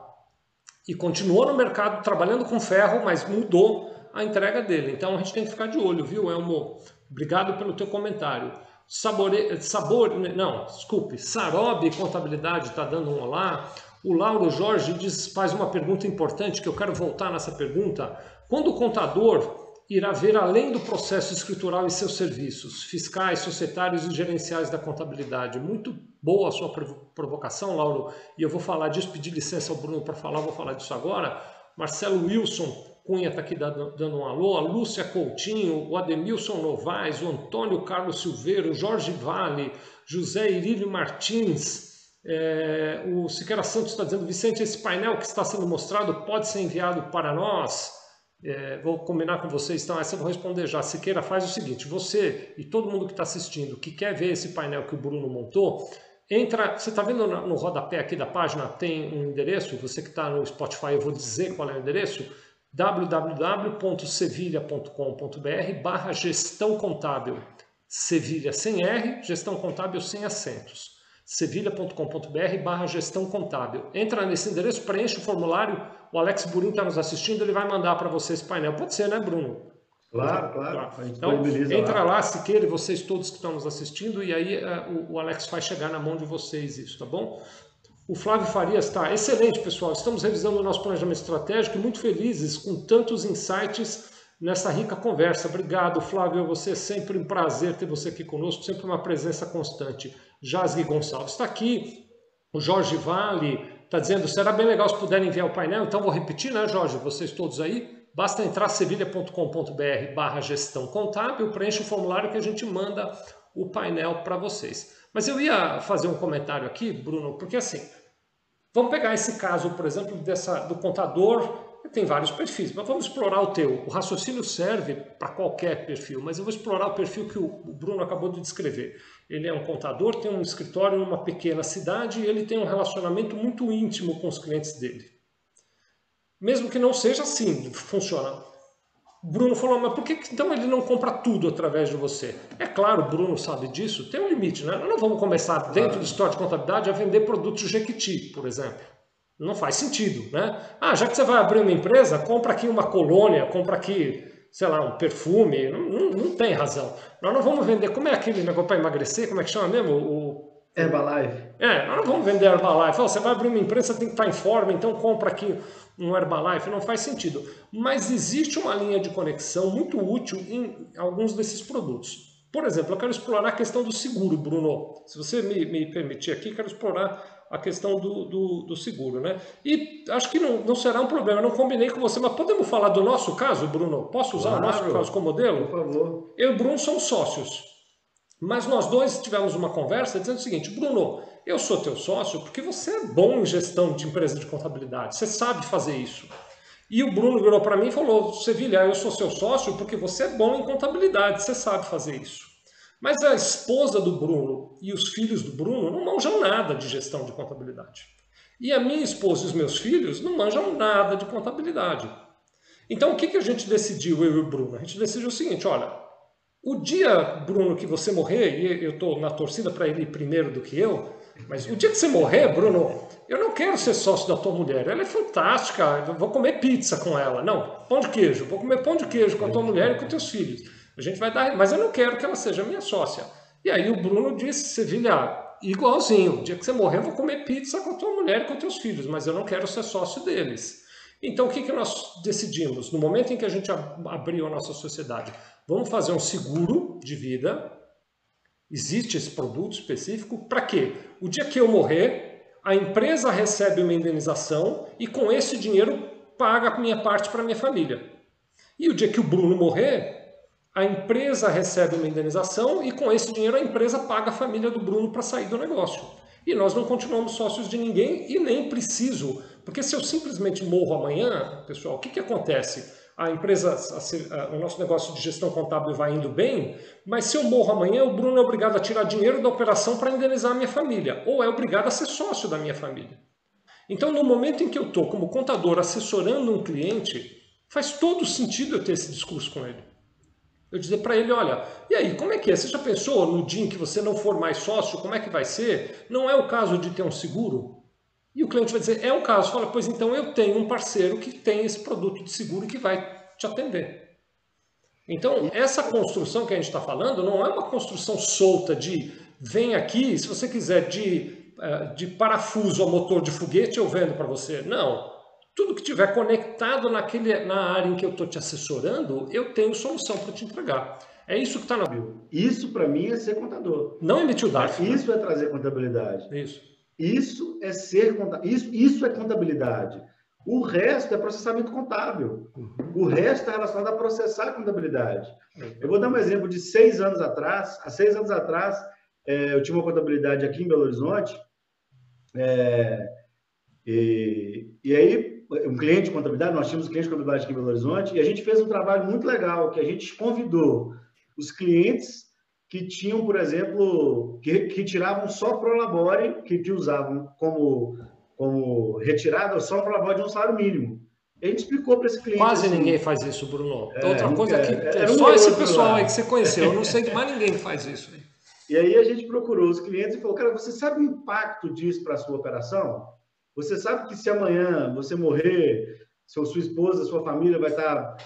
E continuou no mercado trabalhando com ferro, mas mudou a entrega dele. Então a gente tem que ficar de olho, viu, Elmo? Obrigado pelo teu comentário. Sabore... Sabor, não, desculpe, Sarob Contabilidade está dando um olá. O Lauro Jorge diz, faz uma pergunta importante que eu quero voltar nessa pergunta. Quando o contador irá ver além do processo escritural e seus serviços fiscais, societários e gerenciais da contabilidade? Muito boa a sua provocação, Lauro, e eu vou falar disso, pedir licença ao Bruno para falar, vou falar disso agora. Marcelo Wilson Cunha está aqui dando um alô, a Lúcia Coutinho, o Ademilson Novaes, o Antônio Carlos Silveiro, o Jorge Vale, José Irílio Martins, é, o Siqueira Santos está dizendo, Vicente, esse painel que está sendo mostrado pode ser enviado para nós? É, vou combinar com vocês, então essa eu vou responder já. Siqueira faz o seguinte, você e todo mundo que está assistindo, que quer ver esse painel que o Bruno montou, entra, você está vendo no, rodapé aqui da página, tem um endereço, você que está no Spotify, eu vou dizer qual é o endereço, www.sevilha.com.br barra gestão contábil, Sevilha sem R, gestão contábil sem acentos sevilha.com.br barra gestão contábil. Entra nesse endereço, preenche o formulário, o Alex Burim está nos assistindo, ele vai mandar para você esse painel. Pode ser, né, Bruno? Claro, claro. Então, entra lá. lá, se queira, vocês todos que estão nos assistindo, e aí uh, o, Alex vai chegar na mão de vocês isso, tá bom? O Flávio Farias está excelente, pessoal. Estamos revisando o nosso planejamento estratégico e muito felizes com tantos insights nessa rica conversa. Obrigado, Flávio. Você é sempre um prazer ter você aqui conosco, sempre uma presença constante. Jasgue Gonçalves está aqui. O Jorge Vale está dizendo: será bem legal se puderem enviar o painel. Então vou repetir, né, Jorge? Vocês todos aí. Basta entrar sevilha.com.br barra gestão contábil, preenche o formulário que a gente manda o painel para vocês. Mas eu ia fazer um comentário aqui, Bruno, porque assim, vamos pegar esse caso, por exemplo, dessa, do contador tem vários perfis, mas vamos explorar o teu. O raciocínio serve para qualquer perfil, mas eu vou explorar o perfil que o Bruno acabou de descrever. Ele é um contador, tem um escritório numa pequena cidade e ele tem um relacionamento muito íntimo com os clientes dele. Mesmo que não seja assim, funciona. Bruno falou, mas por que então ele não compra tudo através de você? É claro, o Bruno sabe disso, tem um limite, né? Nós não vamos começar dentro do escritório de contabilidade a vender produtos Jequiti, por exemplo. Não faz sentido, né? Ah, já que você vai abrir uma empresa, compra aqui uma colônia, compra aqui, sei lá, um perfume. Não, não, não tem razão. Nós não vamos vender. Como é aquele negócio para emagrecer? Como é que chama mesmo? O, Herbalife. É, nós não vamos vender Herbalife. você vai abrir uma empresa, tem que estar em forma, então compra aqui um Herbalife. Não faz sentido. Mas existe uma linha de conexão muito útil em alguns desses produtos. Por exemplo, eu quero explorar a questão do seguro, Bruno. Se você me, me permitir aqui, quero explorar a questão do, do, do, seguro, né? E acho que não, não será um problema, eu não combinei com você, mas podemos falar do nosso caso, Bruno? Posso usar claro, o nosso caso como modelo? Por favor. Eu e o Bruno somos sócios, mas nós dois tivemos uma conversa dizendo o seguinte, Bruno, eu sou teu sócio porque você é bom em gestão de empresa de contabilidade, você sabe fazer isso. E o Bruno virou para mim e falou: Sevilha, eu sou seu sócio porque você é bom em contabilidade, você sabe fazer isso. Mas a esposa do Bruno e os filhos do Bruno não manjam nada de gestão de contabilidade. E a minha esposa e os meus filhos não manjam nada de contabilidade. Então o que, que a gente decidiu, eu e o Bruno? A gente decidiu o seguinte: olha, o dia, Bruno, que você morrer, e eu estou na torcida para ele ir primeiro do que eu, mas o dia que você morrer, Bruno, eu não quero ser sócio da tua mulher. Ela é fantástica, vou comer pizza com ela. Não, pão de queijo, vou comer pão de queijo com a tua mulher e com teus filhos. A gente vai dar, mas eu não quero que ela seja minha sócia. E aí o Bruno disse, Sevilha, igualzinho, o dia que você morrer, eu vou comer pizza com a tua mulher e com teus filhos, mas eu não quero ser sócio deles. Então o que, que nós decidimos? No momento em que a gente abriu a nossa sociedade, vamos fazer um seguro de vida. Existe esse produto específico para quê? O dia que eu morrer, a empresa recebe uma indenização e com esse dinheiro paga a minha parte para minha família. E o dia que o Bruno morrer, a empresa recebe uma indenização e com esse dinheiro a empresa paga a família do Bruno para sair do negócio. E nós não continuamos sócios de ninguém e nem preciso, porque se eu simplesmente morro amanhã, pessoal, o que, que acontece? A empresa, a, a, o nosso negócio de gestão contábil vai indo bem, mas se eu morro amanhã, o Bruno é obrigado a tirar dinheiro da operação para indenizar a minha família, ou é obrigado a ser sócio da minha família. Então, no momento em que eu estou como contador assessorando um cliente, faz todo sentido eu ter esse discurso com ele. Eu dizer para ele, olha, e aí, como é que é? Você já pensou no dia em que você não for mais sócio, como é que vai ser? Não é o caso de ter um seguro? E o cliente vai dizer, é o caso. Fala, pois então eu tenho um parceiro que tem esse produto de seguro que vai te atender. Então, essa construção que a gente está falando não é uma construção solta de vem aqui, se você quiser de, eh, de parafuso a motor de foguete, eu vendo para você. Não. Tudo que tiver conectado naquele, na área em que eu estou te assessorando, eu tenho solução para te entregar. É isso que está na bio. Isso para mim é ser contador. Não emitir o DARF. Isso né? é trazer contabilidade. Isso. Isso é ser isso, isso é contabilidade. O resto é processamento contábil. Uhum. O resto é relacionado a processar a contabilidade. Uhum. Eu vou dar um exemplo de seis anos atrás. Há seis anos atrás, é, eu tinha uma contabilidade aqui em Belo Horizonte. É, e, e aí um cliente de contabilidade, nós tínhamos um cliente de contabilidade aqui em Belo Horizonte, e a gente fez um trabalho muito legal, que a gente convidou os clientes que tinham, por exemplo, que, que tiravam só Prolabore, que, que usavam como, como retirada só Prolabore de um salário mínimo. A gente explicou para esse cliente. Quase assim, ninguém faz isso, Bruno. É, Outra coisa é, que é, é só esse pessoal lá. aí que você conheceu, eu não sei que mais ninguém faz isso. E aí a gente procurou os clientes e falou, cara, você sabe o impacto disso para a sua operação? Você sabe que se amanhã você morrer, seu, sua esposa, sua família vai estar.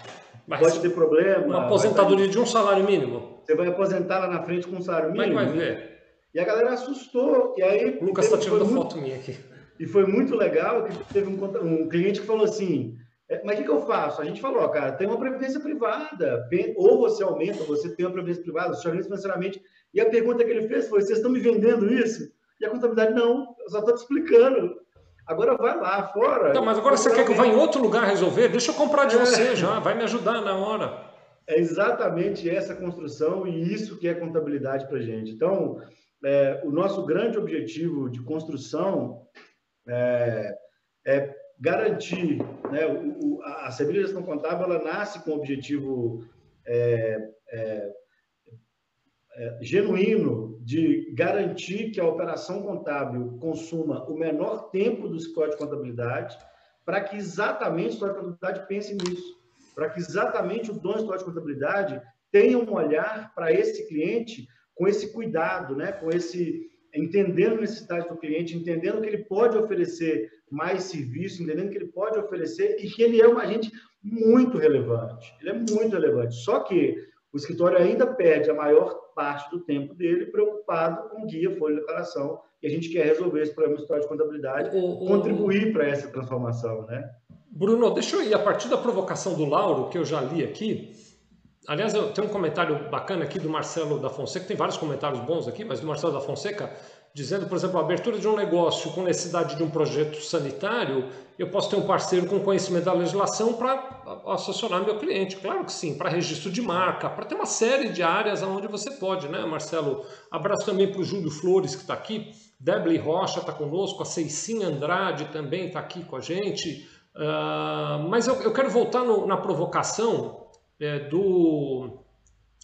Mas pode ter problema. Uma aposentadoria estar... de um salário mínimo. Você vai aposentar lá na frente com um salário mínimo. Como é que vai ver? E a galera assustou. E aí. O Lucas está tirando muito... foto minha aqui. E foi muito legal que teve um, um cliente que falou assim: é, mas o que, que, eu faço? A gente falou, cara, tem uma previdência privada. Ou você aumenta, você tem uma previdência privada, você organiza financeiramente. E a pergunta que ele fez foi: vocês estão me vendendo isso? E a contabilidade, não, eu só estou te explicando. Agora vai lá fora. Então, mas agora você quer que eu vá em outro lugar resolver? Deixa eu comprar de é. você já, vai me ajudar na hora. É exatamente essa construção e isso que é contabilidade para gente. Então, é, o nosso grande objetivo de construção é, é garantir, né, o, a Sevilha Gestão Contábil ela nasce com o objetivo é, é, genuíno de garantir que a operação contábil consuma o menor tempo do escritório de contabilidade, para que exatamente o escritório de contabilidade pense nisso, para que exatamente o dono do escritório de contabilidade tenha um olhar para esse cliente com esse cuidado, né? com esse entendendo a necessidade do cliente, entendendo que ele pode oferecer mais serviço, entendendo que ele pode oferecer e que ele é um agente muito relevante. Ele é muito relevante. Só que o escritório ainda perde a maior parte do tempo dele preocupado com guia, folha de declaração, e a gente quer resolver esse problema histórico de contabilidade, o, contribuir para essa transformação, né? Bruno, deixa eu ir a partir da provocação do Lauro, que eu já li aqui. Aliás, eu tenho um comentário bacana aqui do Marcelo da Fonseca, tem vários comentários bons aqui, mas do Marcelo da Fonseca, dizendo, por exemplo, a abertura de um negócio com necessidade de um projeto sanitário, eu posso ter um parceiro com conhecimento da legislação para assessorar meu cliente. Claro que sim, para registro de marca, para ter uma série de áreas onde você pode, né, Marcelo? Abraço também para o Júlio Flores, que está aqui. Debly Rocha está conosco, a Ceicinha Andrade também está aqui com a gente. Uh, mas eu, eu, quero voltar no, na provocação é, do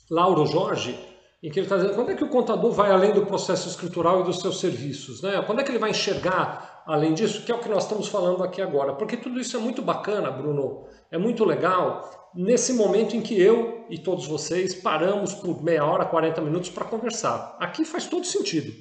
Lauro Jorge, em que ele está dizendo quando é que o contador vai além do processo escritural e dos seus serviços? Né? Quando é que ele vai enxergar além disso, que é o que nós estamos falando aqui agora? Porque tudo isso é muito bacana, Bruno, é muito legal, nesse momento em que eu e todos vocês paramos por meia hora, 40 minutos para conversar. Aqui faz todo sentido.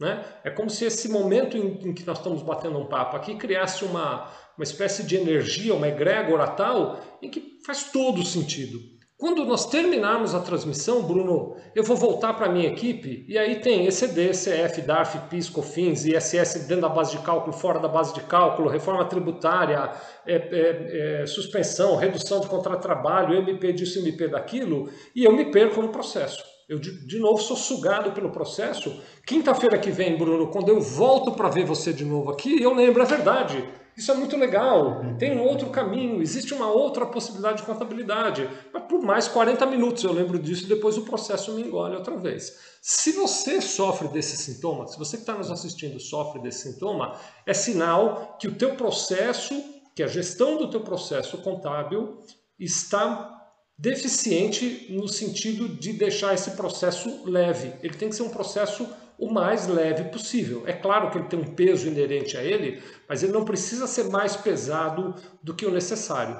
Né? É como se esse momento em, em, que nós estamos batendo um papo aqui criasse uma, uma espécie de energia, uma egrégora tal, em que faz todo sentido. Quando nós terminarmos a transmissão, Bruno, eu vou voltar para a minha equipe e aí tem ECD, CF, DARF, PIS, COFINS, ISS dentro da base de cálculo, fora da base de cálculo, reforma tributária, é, é, é, suspensão, redução de contrato de trabalho, MP disso, MP daquilo, e eu me perco no processo. Eu, de, de novo, sou sugado pelo processo. Quinta-feira que vem, Bruno, quando eu volto para ver você de novo aqui, eu lembro, é verdade. Isso é muito legal. Tem um outro caminho, existe uma outra possibilidade de contabilidade. Mas por mais 40 minutos eu lembro disso e depois o processo me engole outra vez. Se você sofre desse sintoma, se você que está nos assistindo sofre desse sintoma, é sinal que o teu processo, que a gestão do teu processo contábil está deficiente no sentido de deixar esse processo leve. Ele tem que ser um processo o mais leve possível. É claro que ele tem um peso inerente a ele, mas ele não precisa ser mais pesado do que o necessário.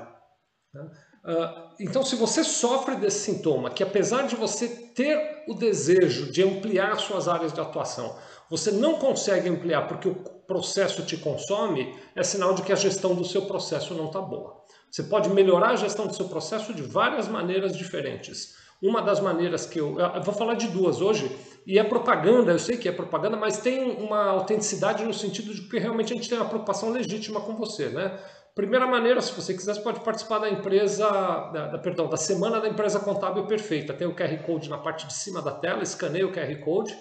Né? Ah, então, se você sofre desse sintoma, que apesar de você ter o desejo de ampliar suas áreas de atuação, você não consegue ampliar porque o processo te consome, é sinal de que a gestão do seu processo não está boa. Você pode melhorar a gestão do seu processo de várias maneiras diferentes. Uma das maneiras que eu, eu vou falar de duas hoje, e é propaganda, eu sei que é propaganda, mas tem uma autenticidade no sentido de que realmente a gente tem uma preocupação legítima com você, né? Primeira maneira, se você quiser, você pode participar da empresa, da, da, perdão, da semana da empresa contábil perfeita. Tem o QR Code na parte de cima da tela, escaneia o QR Code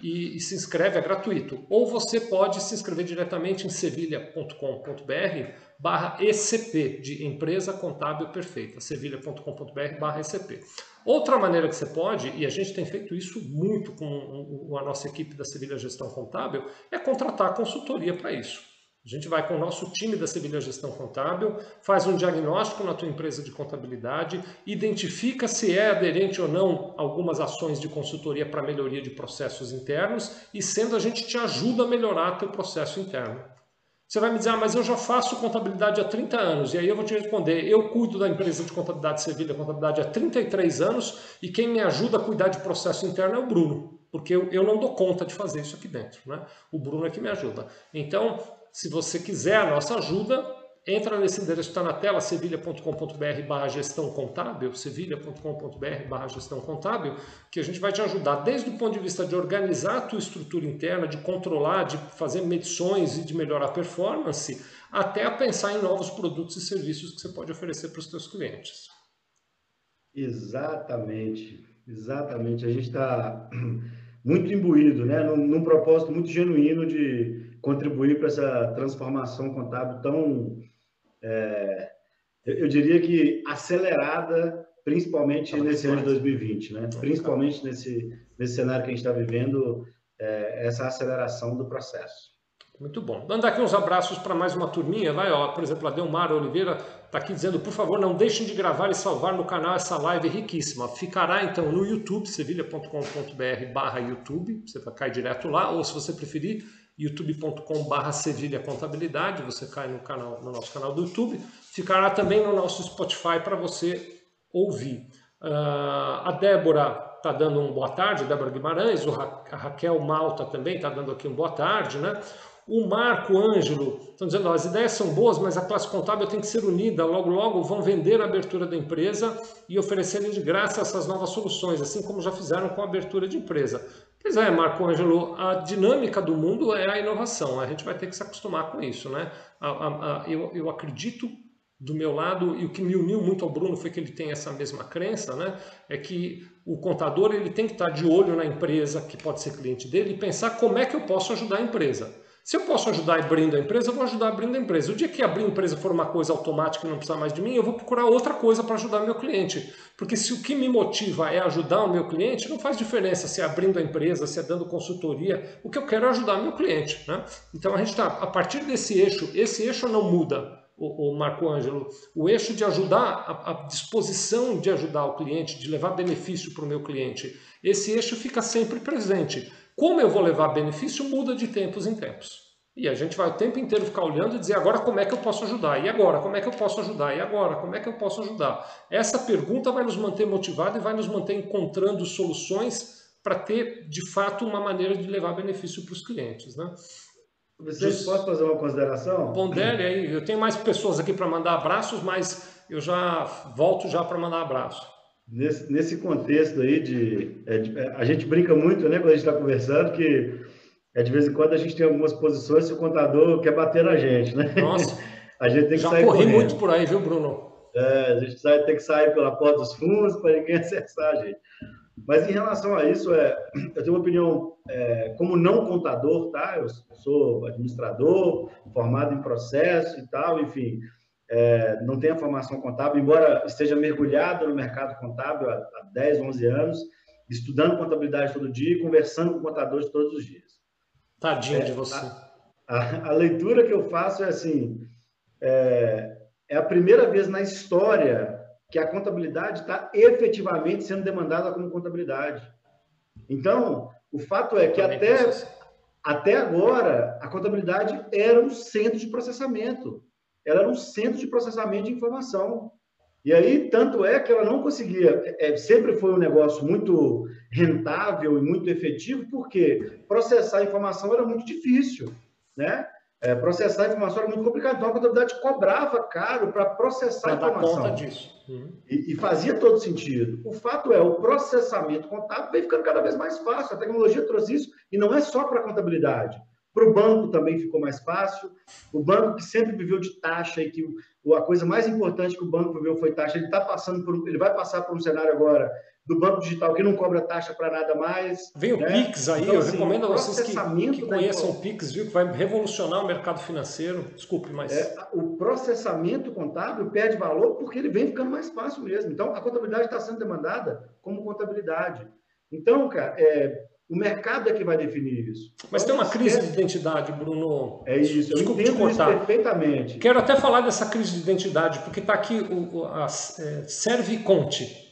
e, e, se inscreve, é gratuito. Ou você pode se inscrever diretamente em sevilha.com.br barra ECP, de Empresa Contábil Perfeita, sevilha.com.br barra ECP. Outra maneira que você pode, e a gente tem feito isso muito com a nossa equipe da Sevilha Gestão Contábil, é contratar consultoria para isso. A gente vai com o nosso time da Sevilha Gestão Contábil, faz um diagnóstico na tua empresa de contabilidade, identifica se é aderente ou não algumas ações de consultoria para melhoria de processos internos e sendo a gente te ajuda a melhorar teu processo interno. Você vai me dizer, ah, mas eu já faço contabilidade há 30 anos. E aí eu vou te responder, eu cuido da empresa de contabilidade Sevilha Contabilidade há 33 anos e quem me ajuda a cuidar de processo interno é o Bruno, porque eu, eu não dou conta de fazer isso aqui dentro. Né? O Bruno é que me ajuda. Então, se você quiser a nossa ajuda, entra nesse endereço que está na tela, sevilha.com.br barra gestão contábil, sevilha.com.br barra gestão contábil, que a gente vai te ajudar desde o ponto de vista de organizar a tua estrutura interna, de controlar, de fazer medições e de melhorar a performance, até a pensar em novos produtos e serviços que você pode oferecer para os teus clientes. Exatamente, exatamente. A gente está muito imbuído, né? num, num propósito muito genuíno de contribuir para essa transformação contábil tão, é, eu diria que acelerada, principalmente nesse ano de 2020, né? Principalmente nesse, nesse cenário que a gente está vivendo, é, essa aceleração do processo. Muito bom. Dando aqui uns abraços para mais uma turminha, vai, ó, por exemplo, a Delmar Oliveira está aqui dizendo, por favor, não deixem de gravar e salvar no canal essa live riquíssima. Ficará então no YouTube, sevilha.com.br barra YouTube, você vai cair direto lá, ou se você preferir, youtube.com.br Sevilha Contabilidade, você cai no, canal, no nosso canal do YouTube, ficará também no nosso Spotify para você ouvir. Uh, a Débora está dando um boa tarde, Débora Guimarães, o Ra a Raquel Malta também está dando aqui um boa tarde, né? O Marco Ângelo estão dizendo, ó, as ideias são boas, mas a classe contábil tem que ser unida. Logo, logo vão vender a abertura da empresa e oferecerem de graça essas novas soluções, assim como já fizeram com a abertura de empresa. Pois é, Marco Ângelo, a dinâmica do mundo é a inovação, a gente vai ter que se acostumar com isso, né? A, a, a, eu, eu acredito do meu lado, e o que me uniu muito ao Bruno foi que ele tem essa mesma crença, né? É que o contador ele tem que estar de olho na empresa que pode ser cliente dele e pensar como é que eu posso ajudar a empresa. Se eu posso ajudar abrindo a empresa, eu vou ajudar abrindo a empresa. O dia que abrir a empresa for uma coisa automática e não precisar mais de mim, eu vou procurar outra coisa para ajudar meu cliente. Porque se o que me motiva é ajudar o meu cliente, não faz diferença se é abrindo a empresa, se é dando consultoria. O que eu quero é ajudar meu cliente. Né? Então a gente está, a partir desse eixo, esse eixo não muda. o Marco Ângelo, o eixo de ajudar, a, a disposição de ajudar o cliente, de levar benefício para o meu cliente, esse eixo fica sempre presente. Como eu vou levar benefício muda de tempos em tempos. E a gente vai o tempo inteiro ficar olhando e dizer agora como é que eu posso ajudar? E agora? Como é que eu posso ajudar? E agora? Como é que eu posso ajudar? Essa pergunta vai nos manter motivados e vai nos manter encontrando soluções para ter, de fato, uma maneira de levar benefício para os clientes. Né? Vocês podem fazer uma consideração? Pondere aí. Eu tenho mais pessoas aqui para mandar abraços, mas eu já volto já para mandar abraço. Nesse, nesse contexto aí de, é, de, A gente brinca muito, né, quando a gente está conversando, que é, de vez em quando a gente tem algumas posições se o contador quer bater na gente, né? Nossa. a gente tem que Já sair corri correndo. muito por aí, viu, Bruno? É, a gente sai, tem que sair pela porta dos fundos para ninguém acessar a gente. Mas em relação a isso, é, eu tenho uma opinião é, como não contador, tá? Eu sou administrador, formado em processo e tal, enfim, é, não tenho a formação contábil, embora esteja mergulhado no mercado contábil há, há 10, 11 anos, estudando contabilidade todo dia e conversando com contadores todos os dias. Tadinho é, de você. A, a, a, leitura que eu faço é assim: é, é a primeira vez na história que a contabilidade está efetivamente sendo demandada como contabilidade. Então, o fato é que até, até agora a contabilidade era um centro de processamento, ela era um centro de processamento de informação. E aí, tanto é que ela não conseguia, é, sempre foi um negócio muito rentável e muito efetivo, porque processar informação era muito difícil, né? É, processar informação era muito complicado, então a contabilidade cobrava caro para processar pra informação. Dar conta disso. Uhum. E, e, fazia todo sentido. O fato é, o processamento contábil vem ficando cada vez mais fácil, a tecnologia trouxe isso, e não é só para a contabilidade. Para o banco também ficou mais fácil. O banco que sempre viveu de taxa e que a coisa mais importante que o banco viveu foi taxa, ele está passando por, ele vai passar por um cenário agora do banco digital que não cobra taxa para nada mais. Vem o né? Pix aí, então, eu assim, recomendo a vocês que, que conheçam o Pix, viu? Que vai revolucionar o mercado financeiro. Desculpe, mas. É, o processamento contábil perde valor porque ele vem ficando mais fácil mesmo. Então, a contabilidade está sendo demandada como contabilidade. Então, cara, é, o mercado é que vai definir isso. Mas então, tem uma crise de identidade, Bruno. É isso, eu Desculpe entendo isso perfeitamente. Quero até falar dessa crise de identidade, porque está aqui o, a, é, Serve Conte,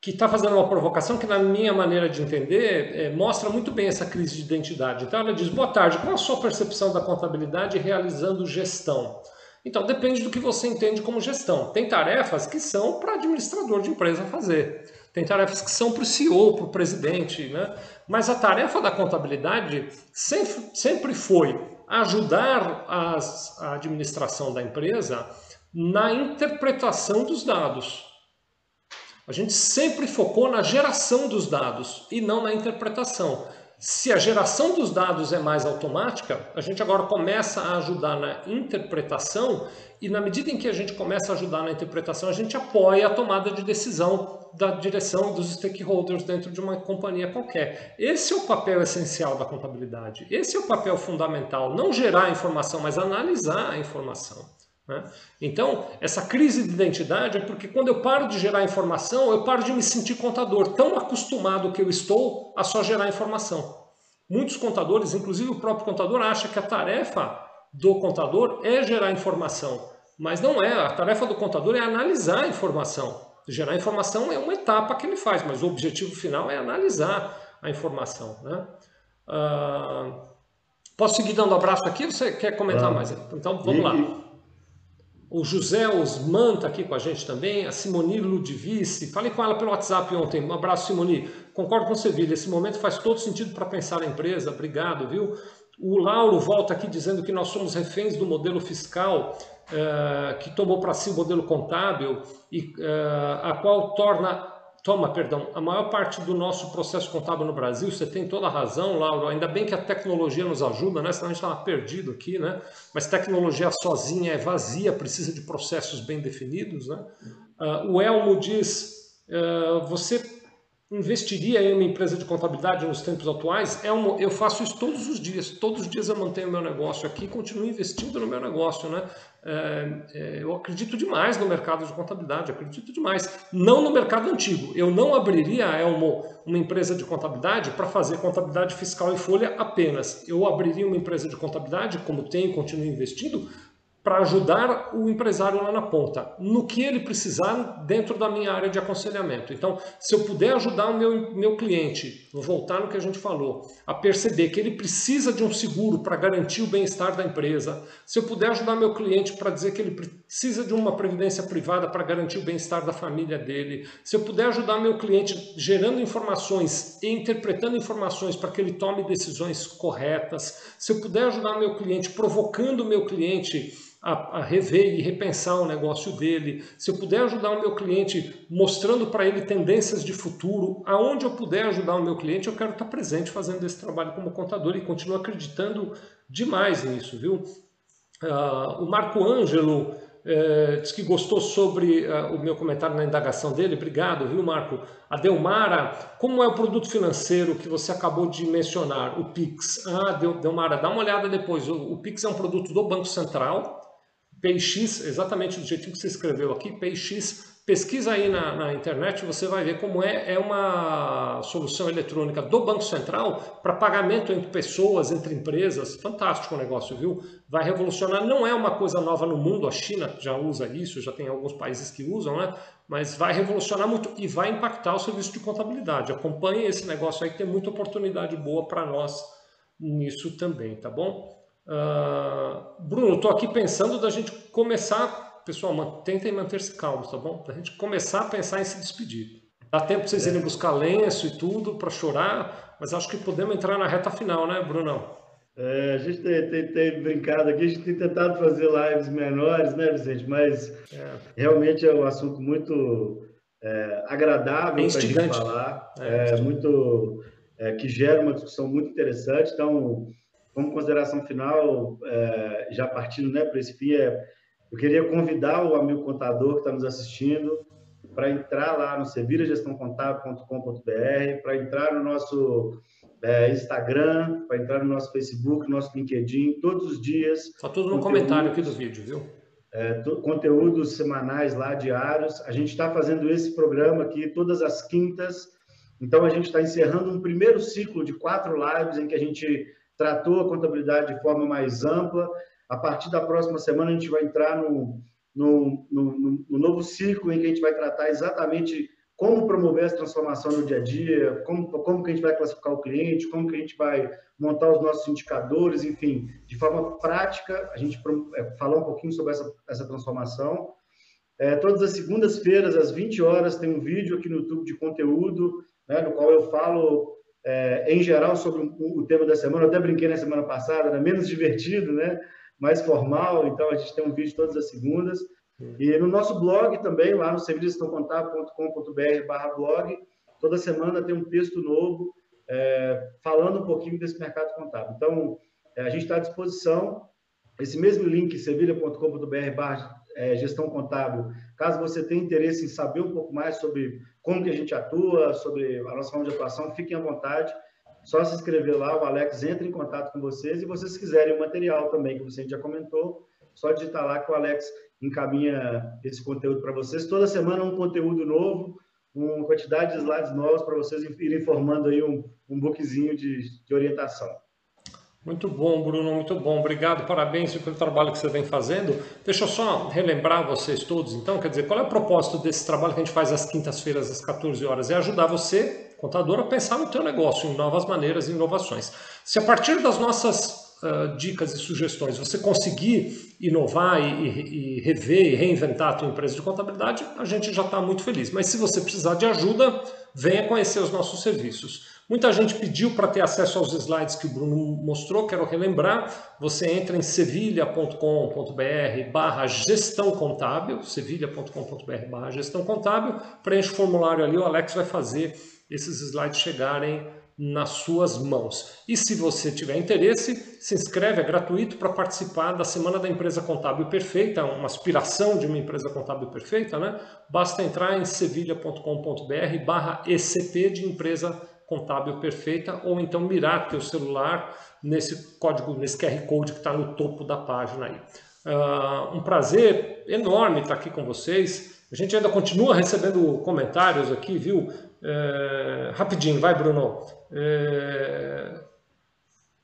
que está fazendo uma provocação que, na minha maneira de entender, é, mostra muito bem essa crise de identidade. Então, ela diz: boa tarde, qual a sua percepção da contabilidade realizando gestão? Então, depende do que você entende como gestão. Tem tarefas que são para administrador de empresa fazer. Tem tarefas que são para o CEO, para o presidente, né? Mas a tarefa da contabilidade sempre, foi ajudar as, a administração da empresa na interpretação dos dados. A gente sempre focou na geração dos dados e não na interpretação. Se a geração dos dados é mais automática, a gente agora começa a ajudar na interpretação e na medida em que a gente começa a ajudar na interpretação, a gente apoia a tomada de decisão da direção dos stakeholders dentro de uma companhia qualquer. Esse é o papel essencial da contabilidade. Esse é o papel fundamental. Não gerar informação, mas analisar a informação. Né? Então, essa crise de identidade é porque quando eu paro de gerar informação, eu paro de me sentir contador, tão acostumado que eu estou a só gerar informação. Muitos contadores, inclusive o próprio contador, acha que a tarefa do contador é gerar informação, mas não é. A tarefa do contador é analisar a informação. Gerar informação é uma etapa que ele faz, mas o objetivo final é analisar a informação. Né? Uh, posso seguir dando abraço aqui você quer comentar mais? Então vamos lá. O José Osman está aqui com a gente também, a Simoni Ludivice. Falei com ela pelo WhatsApp ontem. Um abraço, Simoni. Concordo com você, Vila. Esse momento faz todo sentido para pensar na empresa. Obrigado, viu? O Lauro volta aqui dizendo que nós somos reféns do modelo fiscal uh, que tomou para si o modelo contábil e uh, a qual torna toma, perdão, a maior parte do nosso processo contábil no Brasil, você tem toda a razão, Lauro, ainda bem que a tecnologia nos ajuda, né? senão a gente estava perdido aqui, né? mas tecnologia sozinha é vazia, precisa de processos bem definidos. Né? Uh, o Elmo diz, uh, você investiria em uma empresa de contabilidade nos tempos atuais? É uma, eu faço isso todos os dias. Todos os dias eu mantenho meu negócio aqui e continuo investindo no meu negócio. Né? É, é, eu acredito demais no mercado de contabilidade, acredito demais. Não no mercado antigo. Eu não abriria uma, uma empresa de contabilidade para fazer contabilidade fiscal e folha apenas. Eu abriria uma empresa de contabilidade, como tenho e continuo investindo, para ajudar o empresário lá na ponta, no que ele precisar dentro da minha área de aconselhamento. Então, se eu puder ajudar o meu, meu cliente, vou voltar no que a gente falou, a perceber que ele precisa de um seguro para garantir o bem-estar da empresa, se eu puder ajudar meu cliente para dizer que ele precisa de uma previdência privada para garantir o bem-estar da família dele, se eu puder ajudar meu cliente gerando informações e interpretando informações para que ele tome decisões corretas, se eu puder ajudar meu cliente provocando o meu cliente a, rever e repensar o negócio dele, se eu puder ajudar o meu cliente mostrando para ele tendências de futuro, aonde eu puder ajudar o meu cliente, eu quero estar presente fazendo esse trabalho como contador e continuo acreditando demais nisso, viu? Uh, o Marco Ângelo disse que gostou sobre uh, o meu comentário na indagação dele, obrigado, viu Marco? A Delmara, como é o produto financeiro que você acabou de mencionar, o Pix? Ah, Delmara, dá uma olhada depois, o, o Pix é um produto do Banco Central, PX, exatamente do jeitinho que você escreveu aqui, PX, pesquisa aí na, na internet, você vai ver como é, é uma solução eletrônica do Banco Central para pagamento entre pessoas, entre empresas, fantástico o negócio, viu? Vai revolucionar, não é uma coisa nova no mundo, a China já usa isso, já tem alguns países que usam, né? Mas vai revolucionar muito e vai impactar o serviço de contabilidade. Acompanhe esse negócio aí, que tem muita oportunidade boa para nós nisso também, tá bom? Uh, Bruno, estou aqui pensando da gente começar, pessoal, tentem manter-se calmos, tá bom? Da gente começar a pensar em se despedir. Dá tempo para vocês irem buscar lenço e tudo para chorar, mas acho que podemos entrar na reta final, né, Brunão? É, a gente tem, tem, tem, brincado aqui, a gente tem tentado fazer lives menores, né, Vicente? Mas é. realmente é um assunto muito é, agradável para a gente falar, é, é muito é, que gera uma discussão muito interessante. Então, como consideração final, é, já partindo né, para esse fim, é, eu queria convidar o amigo contador que está nos assistindo para entrar lá no sevilhagestãocontábil.com.br, para entrar no nosso é, Instagram, para entrar no nosso Facebook, no nosso LinkedIn, todos os dias. Está tudo no comentário aqui do vídeo, viu? É, conteúdos semanais lá, diários. A gente está fazendo esse programa aqui todas as quintas. Então, a gente está encerrando um primeiro ciclo de quatro lives em que a gente tratou a contabilidade de forma mais ampla. A partir da próxima semana, a gente vai entrar no, no, no, no novo ciclo em que a gente vai tratar exatamente como promover essa transformação no dia a dia, como, como que a gente vai classificar o cliente, como que a gente vai montar os nossos indicadores, enfim, de forma prática, a gente é, falar um pouquinho sobre essa, essa transformação. É, todas as segundas-feiras, às 20 horas, tem um vídeo aqui no YouTube de conteúdo, né, no qual eu falo é, em geral, sobre o, o, tema da semana. Eu até brinquei na semana passada, era menos divertido, né? mais formal. Então, a gente tem um vídeo todas as segundas. E no nosso blog também, lá no serviçocontábil.com.br barra blog, toda semana tem um texto novo é, falando um pouquinho desse mercado contábil. Então, é, a gente está à disposição. Esse mesmo link, sevilha.com.br barra é, gestão contábil, caso você tenha interesse em saber um pouco mais sobre como que a gente atua, sobre a nossa forma de atuação, fiquem à vontade. Só se inscrever lá, o Alex entra em contato com vocês. E vocês quiserem o material também, que você já comentou, só digitar lá que o Alex encaminha esse conteúdo para vocês. Toda semana um conteúdo novo, uma quantidade de slides novos para vocês irem formando aí um, um bookzinho de, de orientação. Muito bom, Bruno, muito bom. Obrigado, parabéns pelo trabalho que você vem fazendo. Deixa eu só relembrar vocês todos, então, quer dizer, qual é o propósito desse trabalho que a gente faz às quintas-feiras, às 14 horas? É ajudar você, contador, a pensar no teu negócio, em novas maneiras e inovações. Se a partir das nossas uh, dicas e sugestões você conseguir inovar e, e, e rever e reinventar a tua empresa de contabilidade, a gente já está muito feliz. Mas se você precisar de ajuda, venha conhecer os nossos serviços. Muita gente pediu para ter acesso aos slides que o Bruno mostrou, quero relembrar, você entra em sevilha.com.br barra gestão contábil, sevilha.com.br barra gestão contábil, preenche o formulário ali, o Alex vai fazer esses slides chegarem nas suas mãos. E se você tiver interesse, se inscreve, é gratuito para participar da Semana da Empresa Contábil Perfeita, uma aspiração de uma empresa contábil perfeita, né? Basta entrar em sevilha.com.br barra ECP de empresa contábil perfeita, ou então mirar teu celular nesse código, nesse QR Code que está no topo da página aí. Uh, um prazer enorme estar aqui com vocês. A gente ainda continua recebendo comentários aqui, viu? É, rapidinho, vai Bruno. É,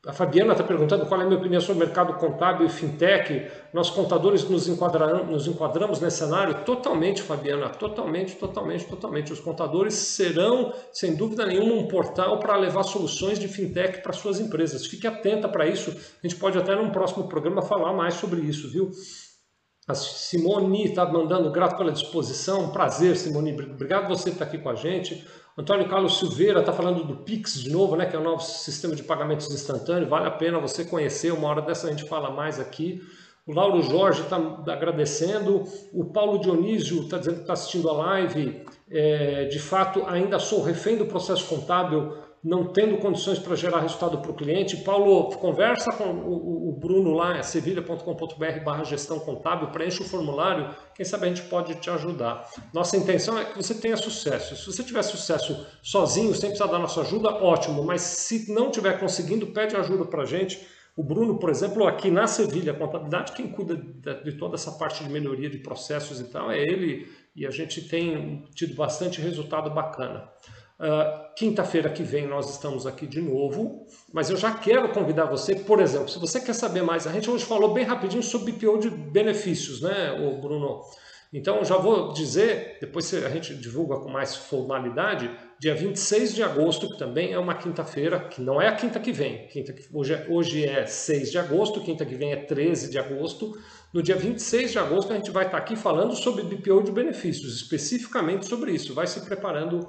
A Fabiana está perguntando qual é a minha opinião sobre o mercado contábil e fintech. Nós, contadores, nos nos enquadramos nesse cenário totalmente, Fabiana, totalmente, totalmente, totalmente. Os contadores serão, sem dúvida nenhuma, um portal para levar soluções de fintech para suas empresas. Fique atenta para isso. A gente pode até num próximo programa falar mais sobre isso, viu? A Simone está mandando grato pela disposição. Prazer, Simone. Obrigado você estar aqui com a gente. Antônio Carlos Silveira está falando do Pix de novo, né, que é o novo sistema de pagamentos instantâneo. Vale a pena você conhecer. Uma hora dessa a gente fala mais aqui. O Lauro Jorge está agradecendo. O Paulo Dionísio está dizendo que está assistindo a live. É, de fato, ainda sou refém do processo contábil não tendo condições para gerar resultado para o cliente. Paulo, conversa com o, Bruno lá, é sevilha.com.br barra gestão contábil, preenche o formulário, quem sabe a gente pode te ajudar. Nossa intenção é que você tenha sucesso. Se você tiver sucesso sozinho, sem precisar da nossa ajuda, ótimo, mas se não tiver conseguindo, pede ajuda para a gente. O Bruno, por exemplo, aqui na Sevilha Contabilidade, quem cuida de toda essa parte de melhoria de processos e tal, é ele, e a gente tem tido bastante resultado bacana. Uh, Quinta-feira que vem nós estamos aqui de novo, mas eu já quero convidar você, por exemplo, se você quer saber mais, a gente hoje falou bem rapidinho sobre BPO de benefícios, né, o Bruno? Então já vou dizer, depois a gente divulga com mais formalidade, dia 26 de agosto, que também é uma quinta-feira, que não é a quinta que vem, quinta que, hoje, é, hoje é 6 de agosto, quinta que vem é 13 de agosto. No dia 26 de agosto a gente vai estar aqui falando sobre BPO de benefícios, especificamente sobre isso. Vai se preparando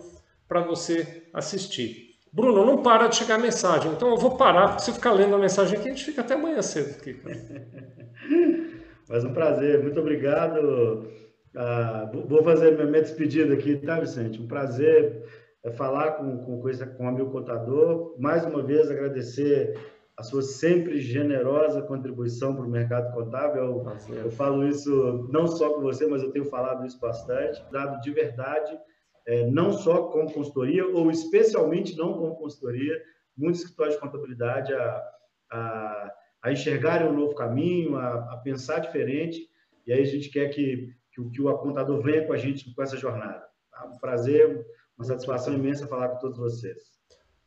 para você assistir. Bruno, não para de chegar mensagem, então eu vou parar, porque se ficar lendo a mensagem aqui, a gente fica até amanhã cedo aqui. Mas um prazer, muito obrigado. Ah, vou fazer minha despedida aqui, tá, Vicente? Um prazer é, falar com, com, com o amigo contador. Mais uma vez, agradecer a sua sempre generosa contribuição para o mercado contábil. Eu, eu, falo isso não só com você, mas eu tenho falado isso bastante. Dado de verdade é, não só como consultoria, ou especialmente não como consultoria, muitos escritórios de contabilidade a, a, a enxergarem um novo caminho, a, a, pensar diferente, e aí a gente quer que, que, que o apontador venha com a gente com essa jornada. Tá? Um prazer, uma satisfação imensa falar com todos vocês.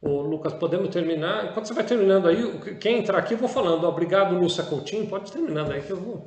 Ô, Lucas, podemos terminar? Enquanto você vai terminando aí, quem entrar aqui, eu vou falando. Obrigado, Lúcia Coutinho. Pode terminando aí que eu vou.